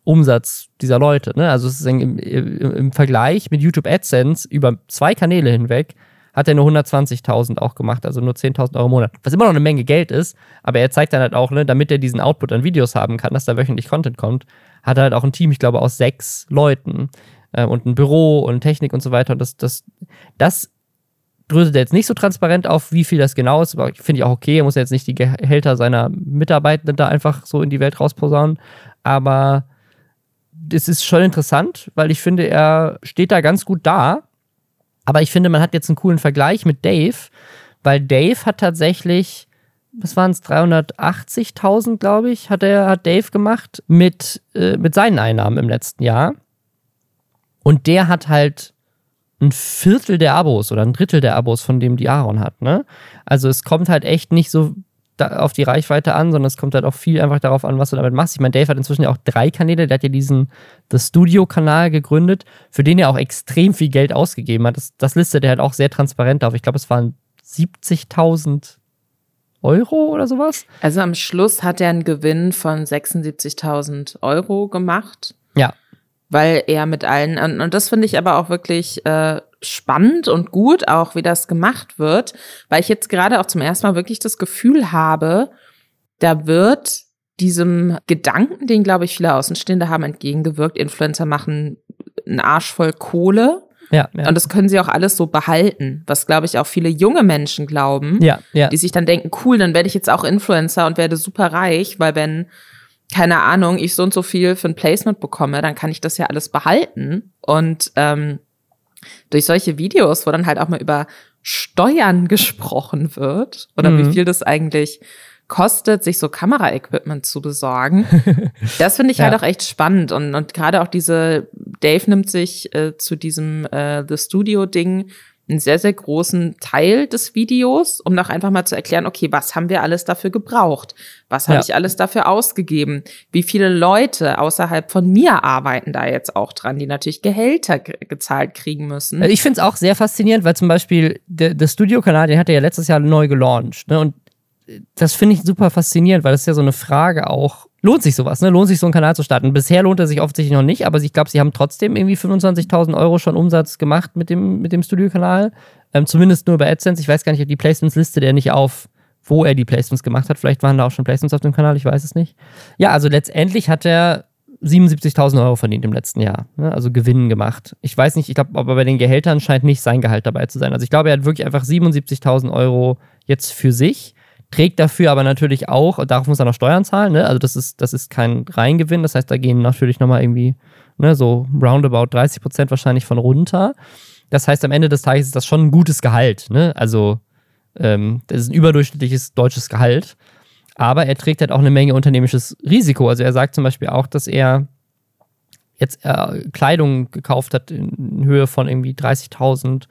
Umsatz dieser Leute. Ne? Also ist im, im, Vergleich mit YouTube AdSense über zwei Kanäle hinweg hat er nur 120.000 auch gemacht, also nur 10.000 Euro im Monat. Was immer noch eine Menge Geld ist, aber er zeigt dann halt auch, ne, damit er diesen Output an Videos haben kann, dass da wöchentlich Content kommt, hat er halt auch ein Team, ich glaube, aus sechs Leuten äh, und ein Büro und Technik und so weiter. Und das, das, das dröselt er jetzt nicht so transparent auf, wie viel das genau ist, aber finde ich auch okay. Er muss jetzt nicht die Gehälter seiner Mitarbeitenden da einfach so in die Welt rausposaunen. Aber es ist schon interessant, weil ich finde, er steht da ganz gut da. Aber ich finde, man hat jetzt einen coolen Vergleich mit Dave, weil Dave hat tatsächlich, was waren es, 380.000, glaube ich, hat er, hat Dave gemacht mit, äh, mit seinen Einnahmen im letzten Jahr. Und der hat halt ein Viertel der Abos oder ein Drittel der Abos, von dem die Aaron hat. Ne? Also es kommt halt echt nicht so auf die Reichweite an, sondern es kommt halt auch viel einfach darauf an, was du damit machst. Ich meine, Dave hat inzwischen ja auch drei Kanäle. Der hat ja diesen The Studio-Kanal gegründet, für den er auch extrem viel Geld ausgegeben hat. Das, das listet er halt auch sehr transparent auf. Ich glaube, es waren 70.000 Euro oder sowas. Also am Schluss hat er einen Gewinn von 76.000 Euro gemacht. Ja weil er mit allen, und, und das finde ich aber auch wirklich äh, spannend und gut, auch wie das gemacht wird, weil ich jetzt gerade auch zum ersten Mal wirklich das Gefühl habe, da wird diesem Gedanken, den, glaube ich, viele Außenstehende haben, entgegengewirkt. Influencer machen einen Arsch voll Kohle. Ja, ja. Und das können sie auch alles so behalten, was, glaube ich, auch viele junge Menschen glauben, ja, ja. die sich dann denken, cool, dann werde ich jetzt auch Influencer und werde super reich, weil wenn keine Ahnung, ich so und so viel für ein Placement bekomme, dann kann ich das ja alles behalten. Und ähm, durch solche Videos, wo dann halt auch mal über Steuern gesprochen wird oder mhm. wie viel das eigentlich kostet, sich so Kameraequipment zu besorgen. Das finde ich halt ja. halt auch echt spannend. Und, und gerade auch diese, Dave nimmt sich äh, zu diesem äh, The Studio-Ding einen sehr, sehr großen Teil des Videos, um noch einfach mal zu erklären, okay, was haben wir alles dafür gebraucht? Was habe ja. ich alles dafür ausgegeben? Wie viele Leute außerhalb von mir arbeiten da jetzt auch dran, die natürlich Gehälter gezahlt kriegen müssen? Ich finde es auch sehr faszinierend, weil zum Beispiel der, der Studio-Kanal, den hat er ja letztes Jahr neu gelauncht. Ne? Und das finde ich super faszinierend, weil das ist ja so eine Frage auch, lohnt sich sowas, ne? Lohnt sich so einen Kanal zu starten? Bisher lohnt er sich offensichtlich noch nicht, aber ich glaube, sie haben trotzdem irgendwie 25.000 Euro schon Umsatz gemacht mit dem, mit dem Studio-Kanal. Ähm, zumindest nur über AdSense. Ich weiß gar nicht, ob die Placements listet er nicht auf, wo er die Placements gemacht hat. Vielleicht waren da auch schon Placements auf dem Kanal, ich weiß es nicht. Ja, also letztendlich hat er 77.000 Euro verdient im letzten Jahr. Ne? Also Gewinnen gemacht. Ich weiß nicht, ich glaube, aber bei den Gehältern scheint nicht sein Gehalt dabei zu sein. Also ich glaube, er hat wirklich einfach 77.000 Euro jetzt für sich trägt dafür aber natürlich auch, darauf muss er noch Steuern zahlen, ne? also das ist, das ist kein Reingewinn, das heißt, da gehen natürlich nochmal irgendwie ne, so roundabout 30 Prozent wahrscheinlich von runter. Das heißt, am Ende des Tages ist das schon ein gutes Gehalt, ne? also ähm, das ist ein überdurchschnittliches deutsches Gehalt, aber er trägt halt auch eine Menge unternehmisches Risiko. Also er sagt zum Beispiel auch, dass er jetzt äh, Kleidung gekauft hat in Höhe von irgendwie 30.000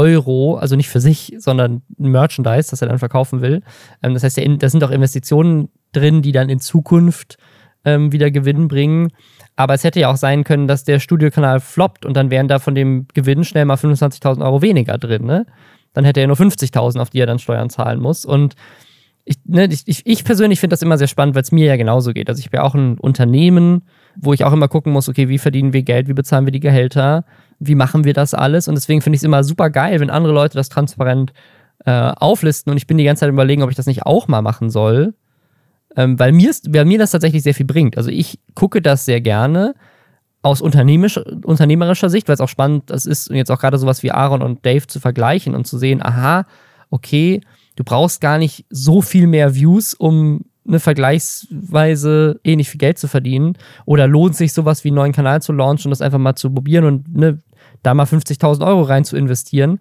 Euro, also nicht für sich, sondern Merchandise, das er dann verkaufen will. Ähm, das heißt, da sind auch Investitionen drin, die dann in Zukunft ähm, wieder Gewinn bringen. Aber es hätte ja auch sein können, dass der Studiokanal floppt und dann wären da von dem Gewinn schnell mal 25.000 Euro weniger drin. Ne? Dann hätte er nur 50.000, auf die er dann Steuern zahlen muss. Und ich, ne, ich, ich persönlich finde das immer sehr spannend, weil es mir ja genauso geht. Also ich bin auch ein Unternehmen, wo ich auch immer gucken muss, okay, wie verdienen wir Geld, wie bezahlen wir die Gehälter, wie machen wir das alles? Und deswegen finde ich es immer super geil, wenn andere Leute das transparent äh, auflisten und ich bin die ganze Zeit überlegen, ob ich das nicht auch mal machen soll. Ähm, weil, mir ist, weil mir das tatsächlich sehr viel bringt. Also ich gucke das sehr gerne aus unternehmerischer Sicht, weil es auch spannend ist, jetzt auch gerade sowas wie Aaron und Dave zu vergleichen und zu sehen, aha, okay, du brauchst gar nicht so viel mehr Views, um eine vergleichsweise ähnlich eh viel Geld zu verdienen. Oder lohnt sich sowas wie einen neuen Kanal zu launchen und das einfach mal zu probieren und ne, da mal 50.000 Euro rein zu investieren.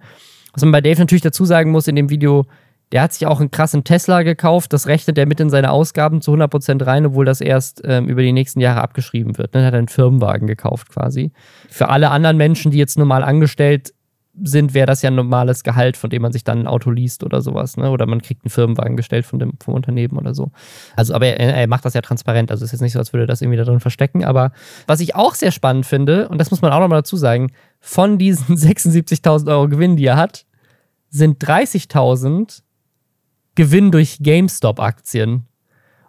Was man bei Dave natürlich dazu sagen muss in dem Video, der hat sich auch einen krassen Tesla gekauft. Das rechnet er mit in seine Ausgaben zu 100% rein, obwohl das erst ähm, über die nächsten Jahre abgeschrieben wird. Dann hat er einen Firmenwagen gekauft quasi. Für alle anderen Menschen, die jetzt normal angestellt sind, wäre das ja ein normales Gehalt, von dem man sich dann ein Auto liest oder sowas, ne? Oder man kriegt einen Firmenwagen gestellt von dem, vom Unternehmen oder so. Also, aber er, er macht das ja transparent. Also es ist jetzt nicht so, als würde er das irgendwie da drin verstecken. Aber was ich auch sehr spannend finde, und das muss man auch nochmal dazu sagen, von diesen 76.000 Euro Gewinn, die er hat, sind 30.000 Gewinn durch GameStop-Aktien.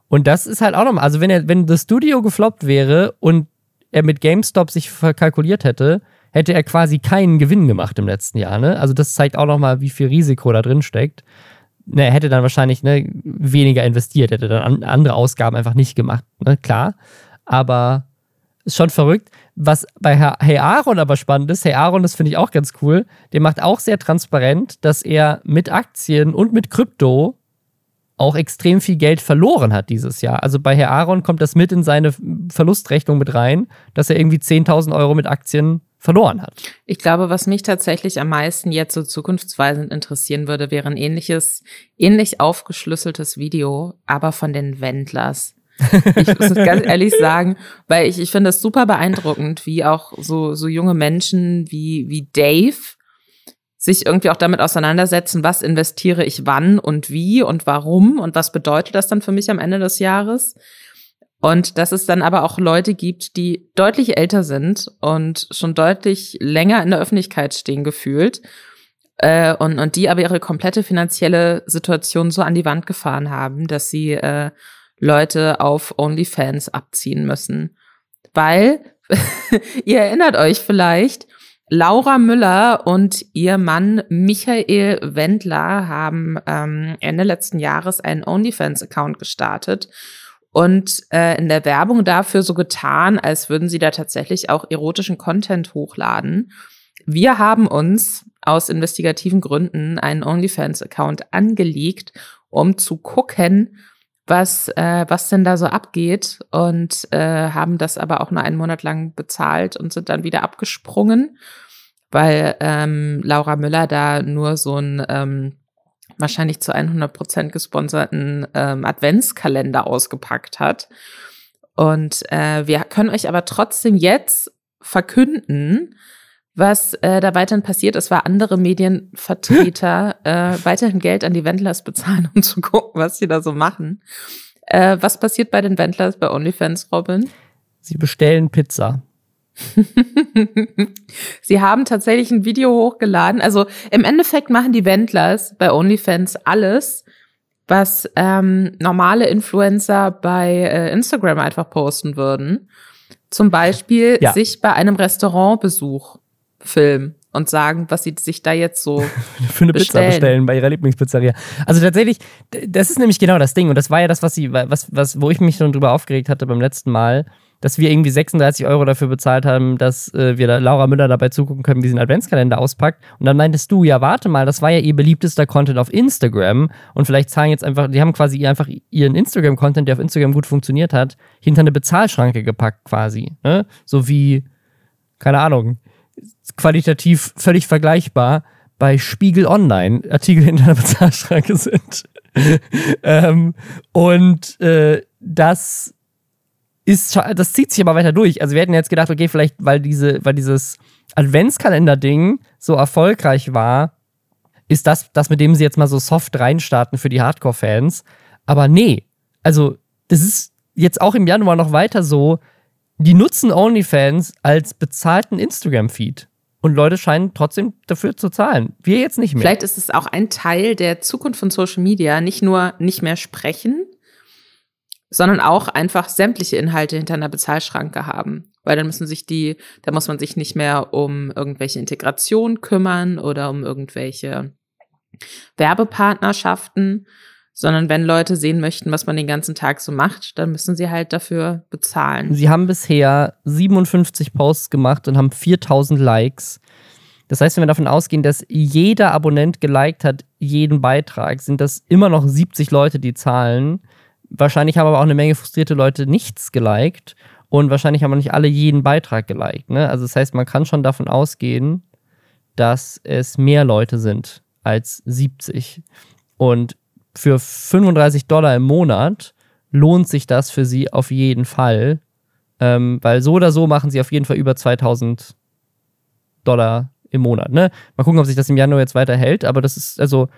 Und das ist halt auch nochmal, also wenn er, wenn das Studio gefloppt wäre und er mit GameStop sich verkalkuliert hätte, hätte er quasi keinen Gewinn gemacht im letzten Jahr. Ne? Also das zeigt auch nochmal, wie viel Risiko da drin steckt. Ne, er hätte dann wahrscheinlich ne, weniger investiert, hätte dann andere Ausgaben einfach nicht gemacht. Ne? Klar, aber ist schon verrückt. Was bei Hey Aaron aber spannend ist, Hey Aaron, das finde ich auch ganz cool, der macht auch sehr transparent, dass er mit Aktien und mit Krypto auch extrem viel Geld verloren hat dieses Jahr. Also bei Herr Aaron kommt das mit in seine Verlustrechnung mit rein, dass er irgendwie 10.000 Euro mit Aktien verloren hat. Ich glaube, was mich tatsächlich am meisten jetzt so zukunftsweisend interessieren würde, wäre ein ähnliches, ähnlich aufgeschlüsseltes Video, aber von den Wendlers. Ich muss ganz ehrlich sagen, weil ich, ich finde es super beeindruckend, wie auch so, so junge Menschen wie, wie Dave sich irgendwie auch damit auseinandersetzen, was investiere ich wann und wie und warum und was bedeutet das dann für mich am Ende des Jahres. Und dass es dann aber auch Leute gibt, die deutlich älter sind und schon deutlich länger in der Öffentlichkeit stehen gefühlt äh, und, und die aber ihre komplette finanzielle Situation so an die Wand gefahren haben, dass sie äh, Leute auf OnlyFans abziehen müssen. Weil, ihr erinnert euch vielleicht, Laura Müller und ihr Mann Michael Wendler haben ähm, Ende letzten Jahres einen OnlyFans-Account gestartet und äh, in der Werbung dafür so getan, als würden sie da tatsächlich auch erotischen Content hochladen. Wir haben uns aus investigativen Gründen einen OnlyFans-Account angelegt, um zu gucken, was, äh, was denn da so abgeht und äh, haben das aber auch nur einen Monat lang bezahlt und sind dann wieder abgesprungen, weil ähm, Laura Müller da nur so ein ähm, wahrscheinlich zu 100% gesponserten ähm, Adventskalender ausgepackt hat. Und äh, wir können euch aber trotzdem jetzt verkünden, was äh, da weiterhin passiert ist, war andere Medienvertreter äh, weiterhin Geld an die Wendlers bezahlen, um zu gucken, was sie da so machen. Äh, was passiert bei den Wendlers bei OnlyFans, Robin? Sie bestellen Pizza. Sie haben tatsächlich ein Video hochgeladen. Also im Endeffekt machen die Wendlers bei OnlyFans alles, was ähm, normale Influencer bei äh, Instagram einfach posten würden. Zum Beispiel ja. sich bei einem Restaurantbesuch filmen und sagen, was sie sich da jetzt so für eine bestellen. Pizza bestellen bei ihrer Lieblingspizzeria. Also tatsächlich, das ist nämlich genau das Ding und das war ja das, was sie, was, was, wo ich mich schon drüber aufgeregt hatte beim letzten Mal, dass wir irgendwie 36 Euro dafür bezahlt haben, dass äh, wir da Laura Müller dabei zugucken können, wie sie einen Adventskalender auspackt. Und dann meintest du, ja, warte mal, das war ja ihr beliebtester Content auf Instagram. Und vielleicht zahlen jetzt einfach, die haben quasi einfach ihren Instagram-Content, der auf Instagram gut funktioniert hat, hinter eine Bezahlschranke gepackt quasi. Ne? So wie, keine Ahnung, qualitativ völlig vergleichbar bei Spiegel Online Artikel hinter einer Bezahlschranke sind. ähm, und äh, das ist, das zieht sich aber weiter durch. Also wir hätten jetzt gedacht, okay, vielleicht, weil diese, weil dieses Adventskalender-Ding so erfolgreich war, ist das, das, mit dem sie jetzt mal so soft reinstarten für die Hardcore-Fans. Aber nee, also das ist jetzt auch im Januar noch weiter so. Die nutzen OnlyFans als bezahlten Instagram-Feed. Und Leute scheinen trotzdem dafür zu zahlen. Wir jetzt nicht mehr. Vielleicht ist es auch ein Teil der Zukunft von Social Media, nicht nur nicht mehr sprechen, sondern auch einfach sämtliche Inhalte hinter einer Bezahlschranke haben. Weil dann müssen sich die, da muss man sich nicht mehr um irgendwelche Integration kümmern oder um irgendwelche Werbepartnerschaften, sondern wenn Leute sehen möchten, was man den ganzen Tag so macht, dann müssen sie halt dafür bezahlen. Sie haben bisher 57 Posts gemacht und haben 4000 Likes. Das heißt, wenn wir davon ausgehen, dass jeder Abonnent geliked hat, jeden Beitrag, sind das immer noch 70 Leute, die zahlen. Wahrscheinlich haben aber auch eine Menge frustrierte Leute nichts geliked und wahrscheinlich haben auch nicht alle jeden Beitrag geliked. Ne? Also das heißt, man kann schon davon ausgehen, dass es mehr Leute sind als 70. Und für 35 Dollar im Monat lohnt sich das für sie auf jeden Fall, ähm, weil so oder so machen sie auf jeden Fall über 2000 Dollar im Monat. Ne? Mal gucken, ob sich das im Januar jetzt weiter hält, aber das ist also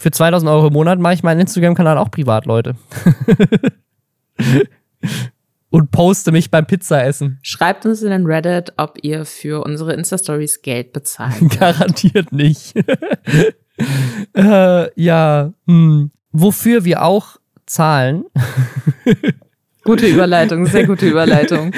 für 2000 Euro im Monat mache ich meinen Instagram-Kanal auch privat, Leute. Und poste mich beim Pizzaessen. Schreibt uns in den Reddit, ob ihr für unsere Insta-Stories Geld bezahlt. Garantiert nicht. äh, ja, hm. wofür wir auch zahlen. Gute Überleitung, sehr gute Überleitung.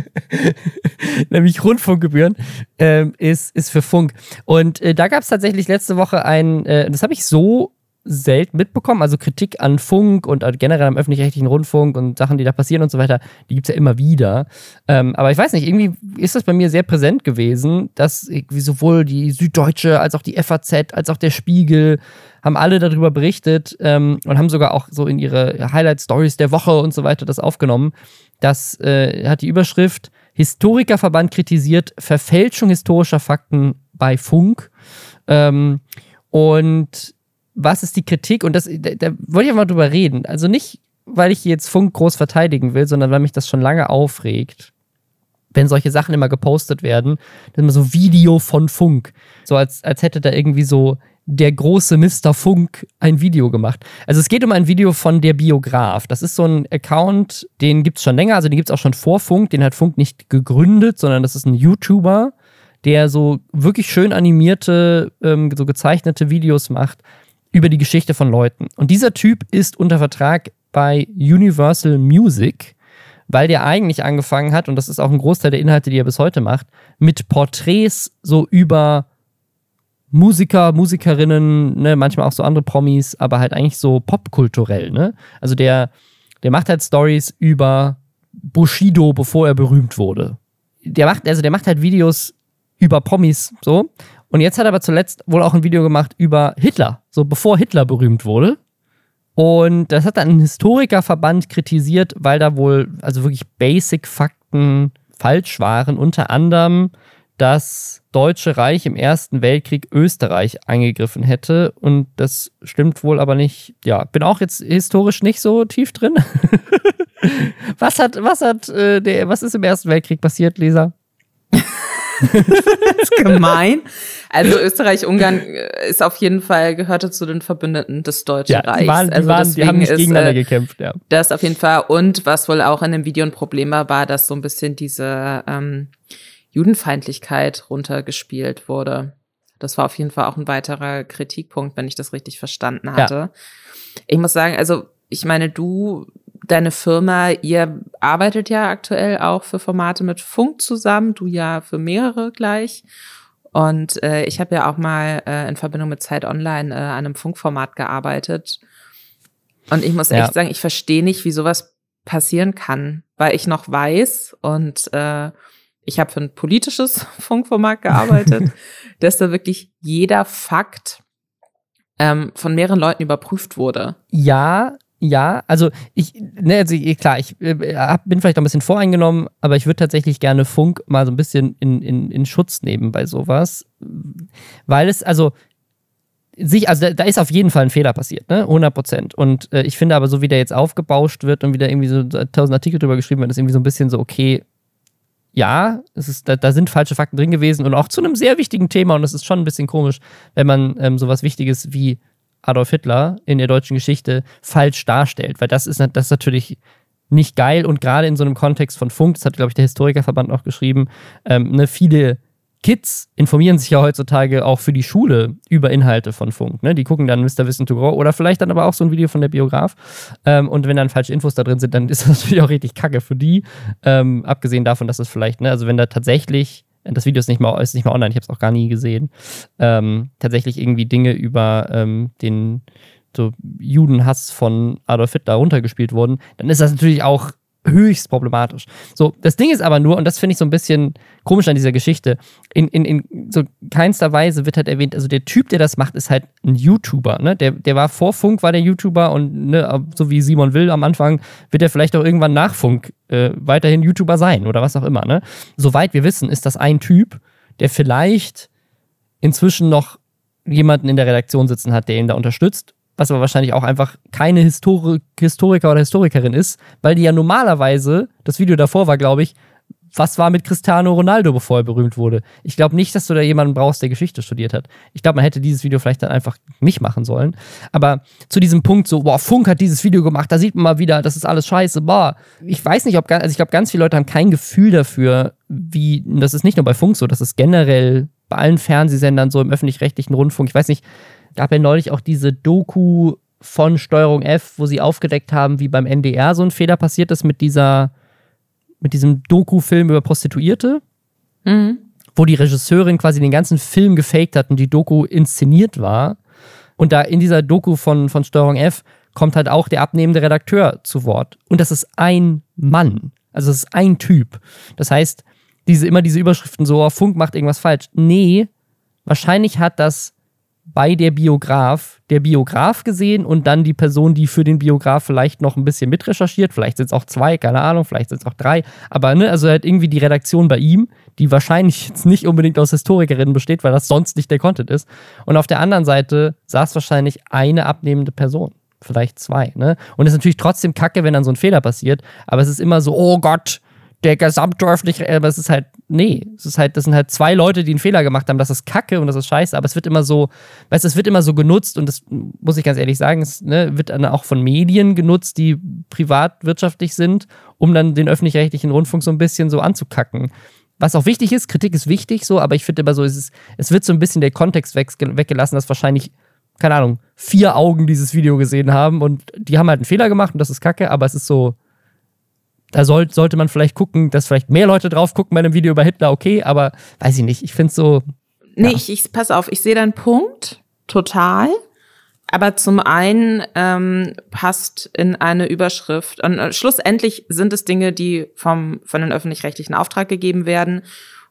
Nämlich Rundfunkgebühren ähm, ist, ist für Funk. Und äh, da gab es tatsächlich letzte Woche ein, äh, das habe ich so selten mitbekommen. Also Kritik an Funk und generell am öffentlich-rechtlichen Rundfunk und Sachen, die da passieren und so weiter, die gibt es ja immer wieder. Ähm, aber ich weiß nicht, irgendwie ist das bei mir sehr präsent gewesen, dass sowohl die Süddeutsche als auch die FAZ als auch der Spiegel haben alle darüber berichtet ähm, und haben sogar auch so in ihre Highlight-Stories der Woche und so weiter das aufgenommen. Das äh, hat die Überschrift Historikerverband kritisiert Verfälschung historischer Fakten bei Funk. Ähm, und was ist die Kritik? Und das, da, da wollte ich mal drüber reden. Also nicht, weil ich jetzt Funk groß verteidigen will, sondern weil mich das schon lange aufregt, wenn solche Sachen immer gepostet werden. Das ist immer so Video von Funk. So als, als hätte da irgendwie so der große Mr. Funk ein Video gemacht. Also es geht um ein Video von der Biograf. Das ist so ein Account, den gibt es schon länger, also den gibt es auch schon vor Funk, den hat Funk nicht gegründet, sondern das ist ein YouTuber, der so wirklich schön animierte, ähm, so gezeichnete Videos macht über die Geschichte von Leuten. Und dieser Typ ist unter Vertrag bei Universal Music, weil der eigentlich angefangen hat, und das ist auch ein Großteil der Inhalte, die er bis heute macht, mit Porträts so über Musiker, Musikerinnen, ne, manchmal auch so andere Promis, aber halt eigentlich so popkulturell, ne? Also der, der macht halt Stories über Bushido, bevor er berühmt wurde. Der macht, also der macht halt Videos über Promis, so. Und jetzt hat er aber zuletzt wohl auch ein Video gemacht über Hitler, so bevor Hitler berühmt wurde. Und das hat dann ein Historikerverband kritisiert, weil da wohl also wirklich Basic-Fakten falsch waren. Unter anderem, das Deutsche Reich im Ersten Weltkrieg Österreich eingegriffen hätte. Und das stimmt wohl aber nicht. Ja, bin auch jetzt historisch nicht so tief drin. was hat, was hat, äh, der, was ist im Ersten Weltkrieg passiert, Lisa? das ist gemein. Also Österreich-Ungarn äh, ist auf jeden Fall, gehörte zu den Verbündeten des Deutschen ja, Reichs. Waren, die, also waren, die haben nicht ist, gegeneinander äh, gekämpft, ja. Das auf jeden Fall. Und was wohl auch in dem Video ein Problem war, war, dass so ein bisschen diese ähm, Judenfeindlichkeit runtergespielt wurde. Das war auf jeden Fall auch ein weiterer Kritikpunkt, wenn ich das richtig verstanden hatte. Ja. Ich muss sagen, also ich meine, du deine Firma, ihr arbeitet ja aktuell auch für Formate mit Funk zusammen, du ja für mehrere gleich. Und äh, ich habe ja auch mal äh, in Verbindung mit Zeit Online äh, an einem Funkformat gearbeitet. Und ich muss ja. echt sagen, ich verstehe nicht, wie sowas passieren kann, weil ich noch weiß und äh, ich habe für ein politisches Funkformat gearbeitet, dass da wirklich jeder Fakt ähm, von mehreren Leuten überprüft wurde. Ja, ja, also ich, ne, also klar, ich äh, hab, bin vielleicht ein bisschen voreingenommen, aber ich würde tatsächlich gerne Funk mal so ein bisschen in, in, in Schutz nehmen bei sowas. Weil es, also, sich, also da, da ist auf jeden Fall ein Fehler passiert, ne? 100 Prozent. Und äh, ich finde aber, so wie der jetzt aufgebauscht wird und wieder irgendwie so tausend Artikel drüber geschrieben wird, ist irgendwie so ein bisschen so, okay, ja, es ist, da, da, sind falsche Fakten drin gewesen und auch zu einem sehr wichtigen Thema. Und es ist schon ein bisschen komisch, wenn man ähm, sowas Wichtiges wie Adolf Hitler in der deutschen Geschichte falsch darstellt, weil das ist, das ist natürlich nicht geil und gerade in so einem Kontext von Funk, das hat, glaube ich, der Historikerverband auch geschrieben, ähm, ne, viele Kids informieren sich ja heutzutage auch für die Schule über Inhalte von Funk. Ne? Die gucken dann Mr. Wissen to Go oder vielleicht dann aber auch so ein Video von der Biograf. Ähm, und wenn dann falsche Infos da drin sind, dann ist das natürlich auch richtig kacke für die. Ähm, abgesehen davon, dass es vielleicht, ne, also wenn da tatsächlich das Video ist nicht mal, ist nicht mal online, ich habe es auch gar nie gesehen, ähm, tatsächlich irgendwie Dinge über ähm, den so Judenhass von Adolf Hitler runtergespielt wurden, dann ist das natürlich auch höchst problematisch. So, das Ding ist aber nur, und das finde ich so ein bisschen komisch an dieser Geschichte, in, in, in so keinster Weise wird halt erwähnt, also der Typ, der das macht, ist halt ein YouTuber, ne? Der, der war vor Funk, war der YouTuber und ne, so wie Simon Will am Anfang, wird er vielleicht auch irgendwann nach Funk äh, weiterhin YouTuber sein oder was auch immer, ne? Soweit wir wissen, ist das ein Typ, der vielleicht inzwischen noch jemanden in der Redaktion sitzen hat, der ihn da unterstützt was aber wahrscheinlich auch einfach keine Histori Historiker oder Historikerin ist, weil die ja normalerweise, das Video davor war, glaube ich, was war mit Cristiano Ronaldo, bevor er berühmt wurde? Ich glaube nicht, dass du da jemanden brauchst, der Geschichte studiert hat. Ich glaube, man hätte dieses Video vielleicht dann einfach nicht machen sollen. Aber zu diesem Punkt so, boah, Funk hat dieses Video gemacht, da sieht man mal wieder, das ist alles scheiße, boah. Ich weiß nicht, ob, also ich glaube, ganz viele Leute haben kein Gefühl dafür, wie, das ist nicht nur bei Funk so, das ist generell bei allen Fernsehsendern so im öffentlich-rechtlichen Rundfunk. Ich weiß nicht, gab ja neulich auch diese Doku von Steuerung F, wo sie aufgedeckt haben, wie beim NDR so ein Fehler passiert ist mit dieser, mit diesem Doku-Film über Prostituierte. Mhm. Wo die Regisseurin quasi den ganzen Film gefaked hat und die Doku inszeniert war. Und da in dieser Doku von, von Steuerung F kommt halt auch der abnehmende Redakteur zu Wort. Und das ist ein Mann. Also es ist ein Typ. Das heißt, diese, immer diese Überschriften so, oh, Funk macht irgendwas falsch. Nee, wahrscheinlich hat das bei der Biograf, der Biograf gesehen und dann die Person, die für den Biograf vielleicht noch ein bisschen mitrecherchiert. Vielleicht sind es auch zwei, keine Ahnung, vielleicht sind es auch drei. Aber ne, also halt irgendwie die Redaktion bei ihm, die wahrscheinlich jetzt nicht unbedingt aus Historikerinnen besteht, weil das sonst nicht der Content ist. Und auf der anderen Seite saß wahrscheinlich eine abnehmende Person. Vielleicht zwei, ne? Und es ist natürlich trotzdem kacke, wenn dann so ein Fehler passiert, aber es ist immer so, oh Gott, der gesamtdörfliche, aber es ist halt, nee, es ist halt, das sind halt zwei Leute, die einen Fehler gemacht haben, das ist Kacke und das ist scheiße, aber es wird immer so, weißt du, es wird immer so genutzt und das muss ich ganz ehrlich sagen, es ne, wird dann auch von Medien genutzt, die privatwirtschaftlich sind, um dann den öffentlich-rechtlichen Rundfunk so ein bisschen so anzukacken. Was auch wichtig ist, Kritik ist wichtig so, aber ich finde immer so, es, ist, es wird so ein bisschen der Kontext weggelassen, dass wahrscheinlich, keine Ahnung, vier Augen dieses Video gesehen haben und die haben halt einen Fehler gemacht und das ist Kacke, aber es ist so, da soll, sollte man vielleicht gucken, dass vielleicht mehr Leute drauf gucken bei einem Video über Hitler, okay, aber weiß ich nicht. Ich finde es so. Nee, ja. ich, ich pass auf, ich sehe deinen Punkt total. Aber zum einen ähm, passt in eine Überschrift, und äh, schlussendlich sind es Dinge, die vom, von den öffentlich-rechtlichen Auftrag gegeben werden.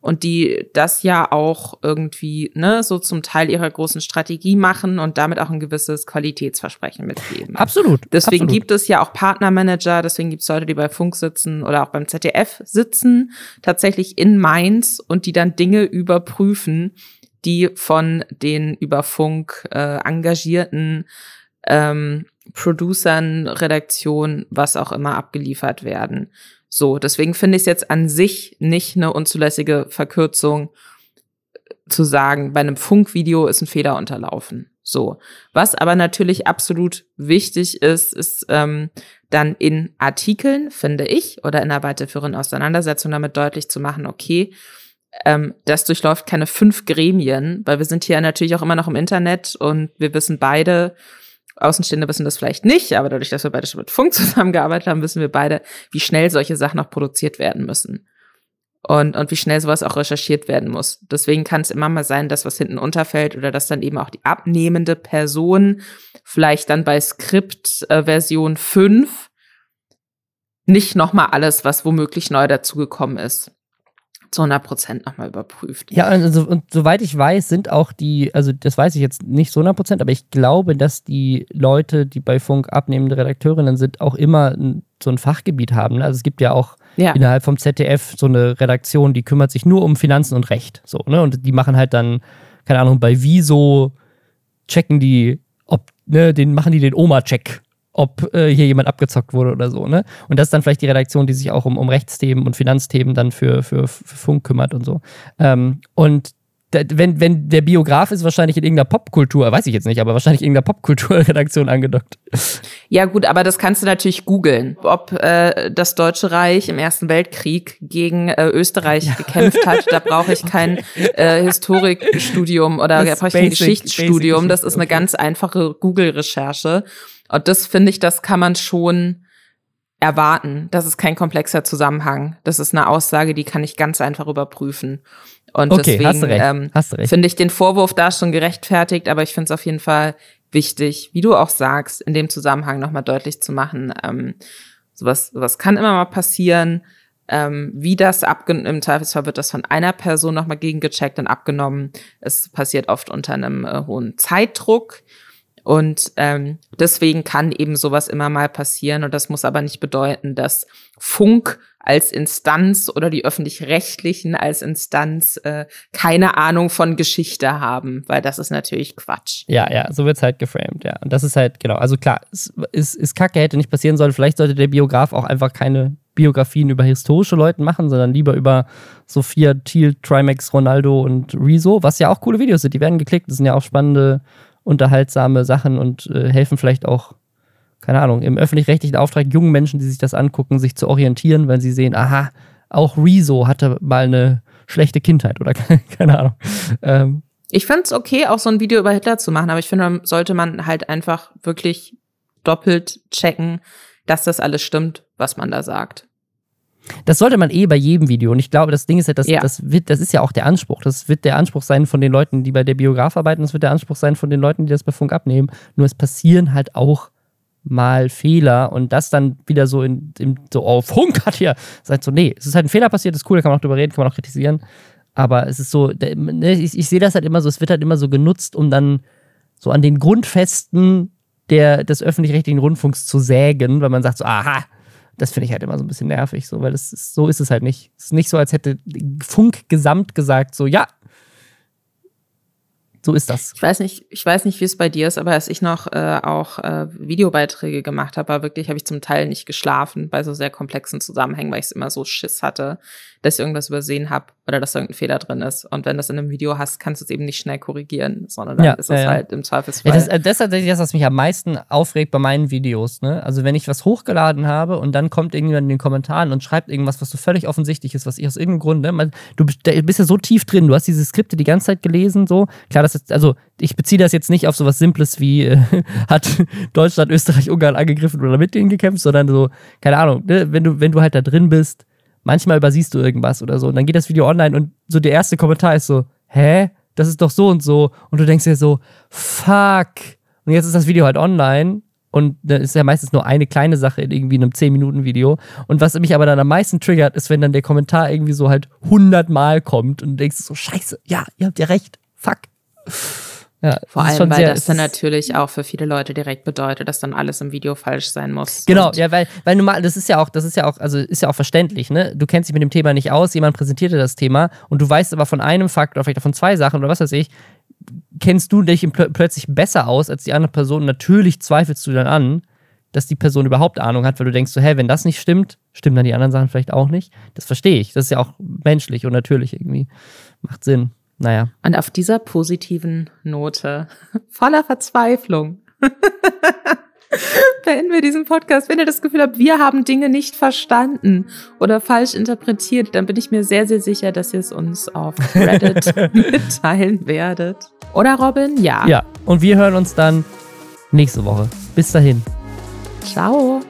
Und die das ja auch irgendwie ne, so zum Teil ihrer großen Strategie machen und damit auch ein gewisses Qualitätsversprechen mitgeben. Absolut. Deswegen absolut. gibt es ja auch Partnermanager, deswegen gibt es Leute, die bei Funk sitzen oder auch beim ZDF sitzen, tatsächlich in Mainz und die dann Dinge überprüfen, die von den über Funk äh, engagierten ähm, Producern, Redaktion, was auch immer abgeliefert werden. So, deswegen finde ich es jetzt an sich nicht eine unzulässige Verkürzung zu sagen, bei einem Funkvideo ist ein Fehler unterlaufen. So. Was aber natürlich absolut wichtig ist, ist ähm, dann in Artikeln, finde ich, oder in einer weiterführenden Auseinandersetzung damit deutlich zu machen, okay, ähm, das durchläuft keine fünf Gremien, weil wir sind hier natürlich auch immer noch im Internet und wir wissen beide, Außenstehende wissen das vielleicht nicht, aber dadurch, dass wir beide schon mit Funk zusammengearbeitet haben, wissen wir beide, wie schnell solche Sachen auch produziert werden müssen. Und, und wie schnell sowas auch recherchiert werden muss. Deswegen kann es immer mal sein, dass was hinten unterfällt oder dass dann eben auch die abnehmende Person vielleicht dann bei Skript äh, Version 5 nicht nochmal alles, was womöglich neu dazugekommen ist, zu 100 Prozent nochmal überprüft. Ja, also, und soweit ich weiß, sind auch die, also das weiß ich jetzt nicht so 100 Prozent, aber ich glaube, dass die Leute, die bei Funk abnehmende Redakteurinnen sind, auch immer so ein Fachgebiet haben. Ne? Also es gibt ja auch ja. innerhalb vom ZDF so eine Redaktion, die kümmert sich nur um Finanzen und Recht. So, ne? Und die machen halt dann, keine Ahnung, bei Wieso checken die, ob, ne, den machen die den Oma-Check ob äh, hier jemand abgezockt wurde oder so, ne? Und das ist dann vielleicht die Redaktion, die sich auch um, um Rechtsthemen und Finanzthemen dann für, für, für Funk kümmert und so. Ähm, und wenn, wenn der Biograf ist wahrscheinlich in irgendeiner Popkultur, weiß ich jetzt nicht, aber wahrscheinlich in irgendeiner Popkulturredaktion angedockt. Ja, gut, aber das kannst du natürlich googeln, ob äh, das Deutsche Reich im Ersten Weltkrieg gegen äh, Österreich ja. gekämpft hat. Da brauche ich kein äh, Historikstudium oder da brauche ich kein Geschichtsstudium. Das ist eine ganz einfache Google-Recherche. Und das finde ich, das kann man schon erwarten. Das ist kein komplexer Zusammenhang. Das ist eine Aussage, die kann ich ganz einfach überprüfen. Und okay, deswegen ähm, finde ich den Vorwurf da schon gerechtfertigt, aber ich finde es auf jeden Fall wichtig, wie du auch sagst, in dem Zusammenhang nochmal deutlich zu machen. Ähm, sowas, sowas kann immer mal passieren. Ähm, wie das abgenommen, im Zweifelsfall wird das von einer Person nochmal gegengecheckt und abgenommen. Es passiert oft unter einem äh, hohen Zeitdruck. Und ähm, deswegen kann eben sowas immer mal passieren. Und das muss aber nicht bedeuten, dass Funk als Instanz oder die öffentlich-rechtlichen als Instanz äh, keine Ahnung von Geschichte haben, weil das ist natürlich Quatsch. Ja, ja, so wird's halt geframed, ja. Und das ist halt, genau, also klar, es ist, ist Kacke, hätte nicht passieren sollen. Vielleicht sollte der Biograf auch einfach keine Biografien über historische Leute machen, sondern lieber über Sophia, Thiel, Trimax, Ronaldo und Rezo, was ja auch coole Videos sind. Die werden geklickt, das sind ja auch spannende unterhaltsame Sachen und äh, helfen vielleicht auch, keine Ahnung, im öffentlich-rechtlichen Auftrag jungen Menschen, die sich das angucken, sich zu orientieren, weil sie sehen, aha, auch Rezo hatte mal eine schlechte Kindheit oder keine, Ahnung. Ähm, ich finde es okay, auch so ein Video über Hitler zu machen, aber ich finde, sollte man halt einfach wirklich doppelt checken, dass das alles stimmt, was man da sagt. Das sollte man eh bei jedem Video. Und ich glaube, das Ding ist ja, das, ja. das, wird, das ist ja auch der Anspruch. Das wird der Anspruch sein von den Leuten, die bei der Biograf arbeiten. Das wird der Anspruch sein von den Leuten, die das bei Funk abnehmen. Nur es passieren halt auch mal Fehler und das dann wieder so in, in so, oh, Funk hat hier, sagt so, nee, es ist halt ein Fehler passiert, ist cool, da kann man auch drüber reden, kann man auch kritisieren. Aber es ist so, ne, ich, ich sehe das halt immer so, es wird halt immer so genutzt, um dann so an den Grundfesten der, des öffentlich-rechtlichen Rundfunks zu sägen, weil man sagt so, aha, das finde ich halt immer so ein bisschen nervig, so, weil das ist, so ist es halt nicht. Es ist nicht so, als hätte Funk gesamt gesagt, so, ja, so ist das. Ich weiß nicht, ich weiß nicht, wie es bei dir ist, aber als ich noch äh, auch äh, Videobeiträge gemacht habe, war wirklich, habe ich zum Teil nicht geschlafen bei so sehr komplexen Zusammenhängen, weil ich es immer so Schiss hatte, dass ich irgendwas übersehen habe oder dass irgendein Fehler drin ist. Und wenn du das in einem Video hast, kannst du es eben nicht schnell korrigieren, sondern dann ja, ist es ja, halt im Zweifelsfall. Ja, das, äh, das ist tatsächlich das, was mich am meisten aufregt bei meinen Videos. Ne? Also wenn ich was hochgeladen habe und dann kommt irgendjemand in den Kommentaren und schreibt irgendwas, was so völlig offensichtlich ist, was ich aus irgendeinem Grund, ne? Man, du bist ja so tief drin, du hast diese Skripte die ganze Zeit gelesen, so. Klar, das ist, also ich beziehe das jetzt nicht auf sowas Simples wie äh, hat Deutschland, Österreich, Ungarn angegriffen oder mit denen gekämpft, sondern so, keine Ahnung, ne? wenn du, wenn du halt da drin bist, manchmal übersiehst du irgendwas oder so. Und dann geht das Video online und so der erste Kommentar ist so, hä? Das ist doch so und so. Und du denkst dir so, fuck. Und jetzt ist das Video halt online und da ist ja meistens nur eine kleine Sache in irgendwie einem 10-Minuten-Video. Und was mich aber dann am meisten triggert, ist, wenn dann der Kommentar irgendwie so halt 100 Mal kommt und du denkst so, scheiße, ja, ihr habt ja recht, fuck. Ja, Vor allem, weil das dann natürlich auch für viele Leute direkt bedeutet, dass dann alles im Video falsch sein muss. Genau, ja, weil, weil normal, das ist ja auch, das ist ja auch, also ist ja auch verständlich, ne? Du kennst dich mit dem Thema nicht aus, jemand präsentiert dir das Thema und du weißt aber von einem Fakt oder vielleicht von zwei Sachen oder was weiß ich, kennst du dich pl plötzlich besser aus als die andere Person. Natürlich zweifelst du dann an, dass die Person überhaupt Ahnung hat, weil du denkst so, hä, wenn das nicht stimmt, stimmen dann die anderen Sachen vielleicht auch nicht. Das verstehe ich. Das ist ja auch menschlich und natürlich irgendwie. Macht Sinn. Naja. Und auf dieser positiven Note, voller Verzweiflung, beenden wir diesen Podcast. Wenn ihr das Gefühl habt, wir haben Dinge nicht verstanden oder falsch interpretiert, dann bin ich mir sehr, sehr sicher, dass ihr es uns auf Reddit mitteilen werdet. Oder Robin? Ja. Ja, und wir hören uns dann nächste Woche. Bis dahin. Ciao.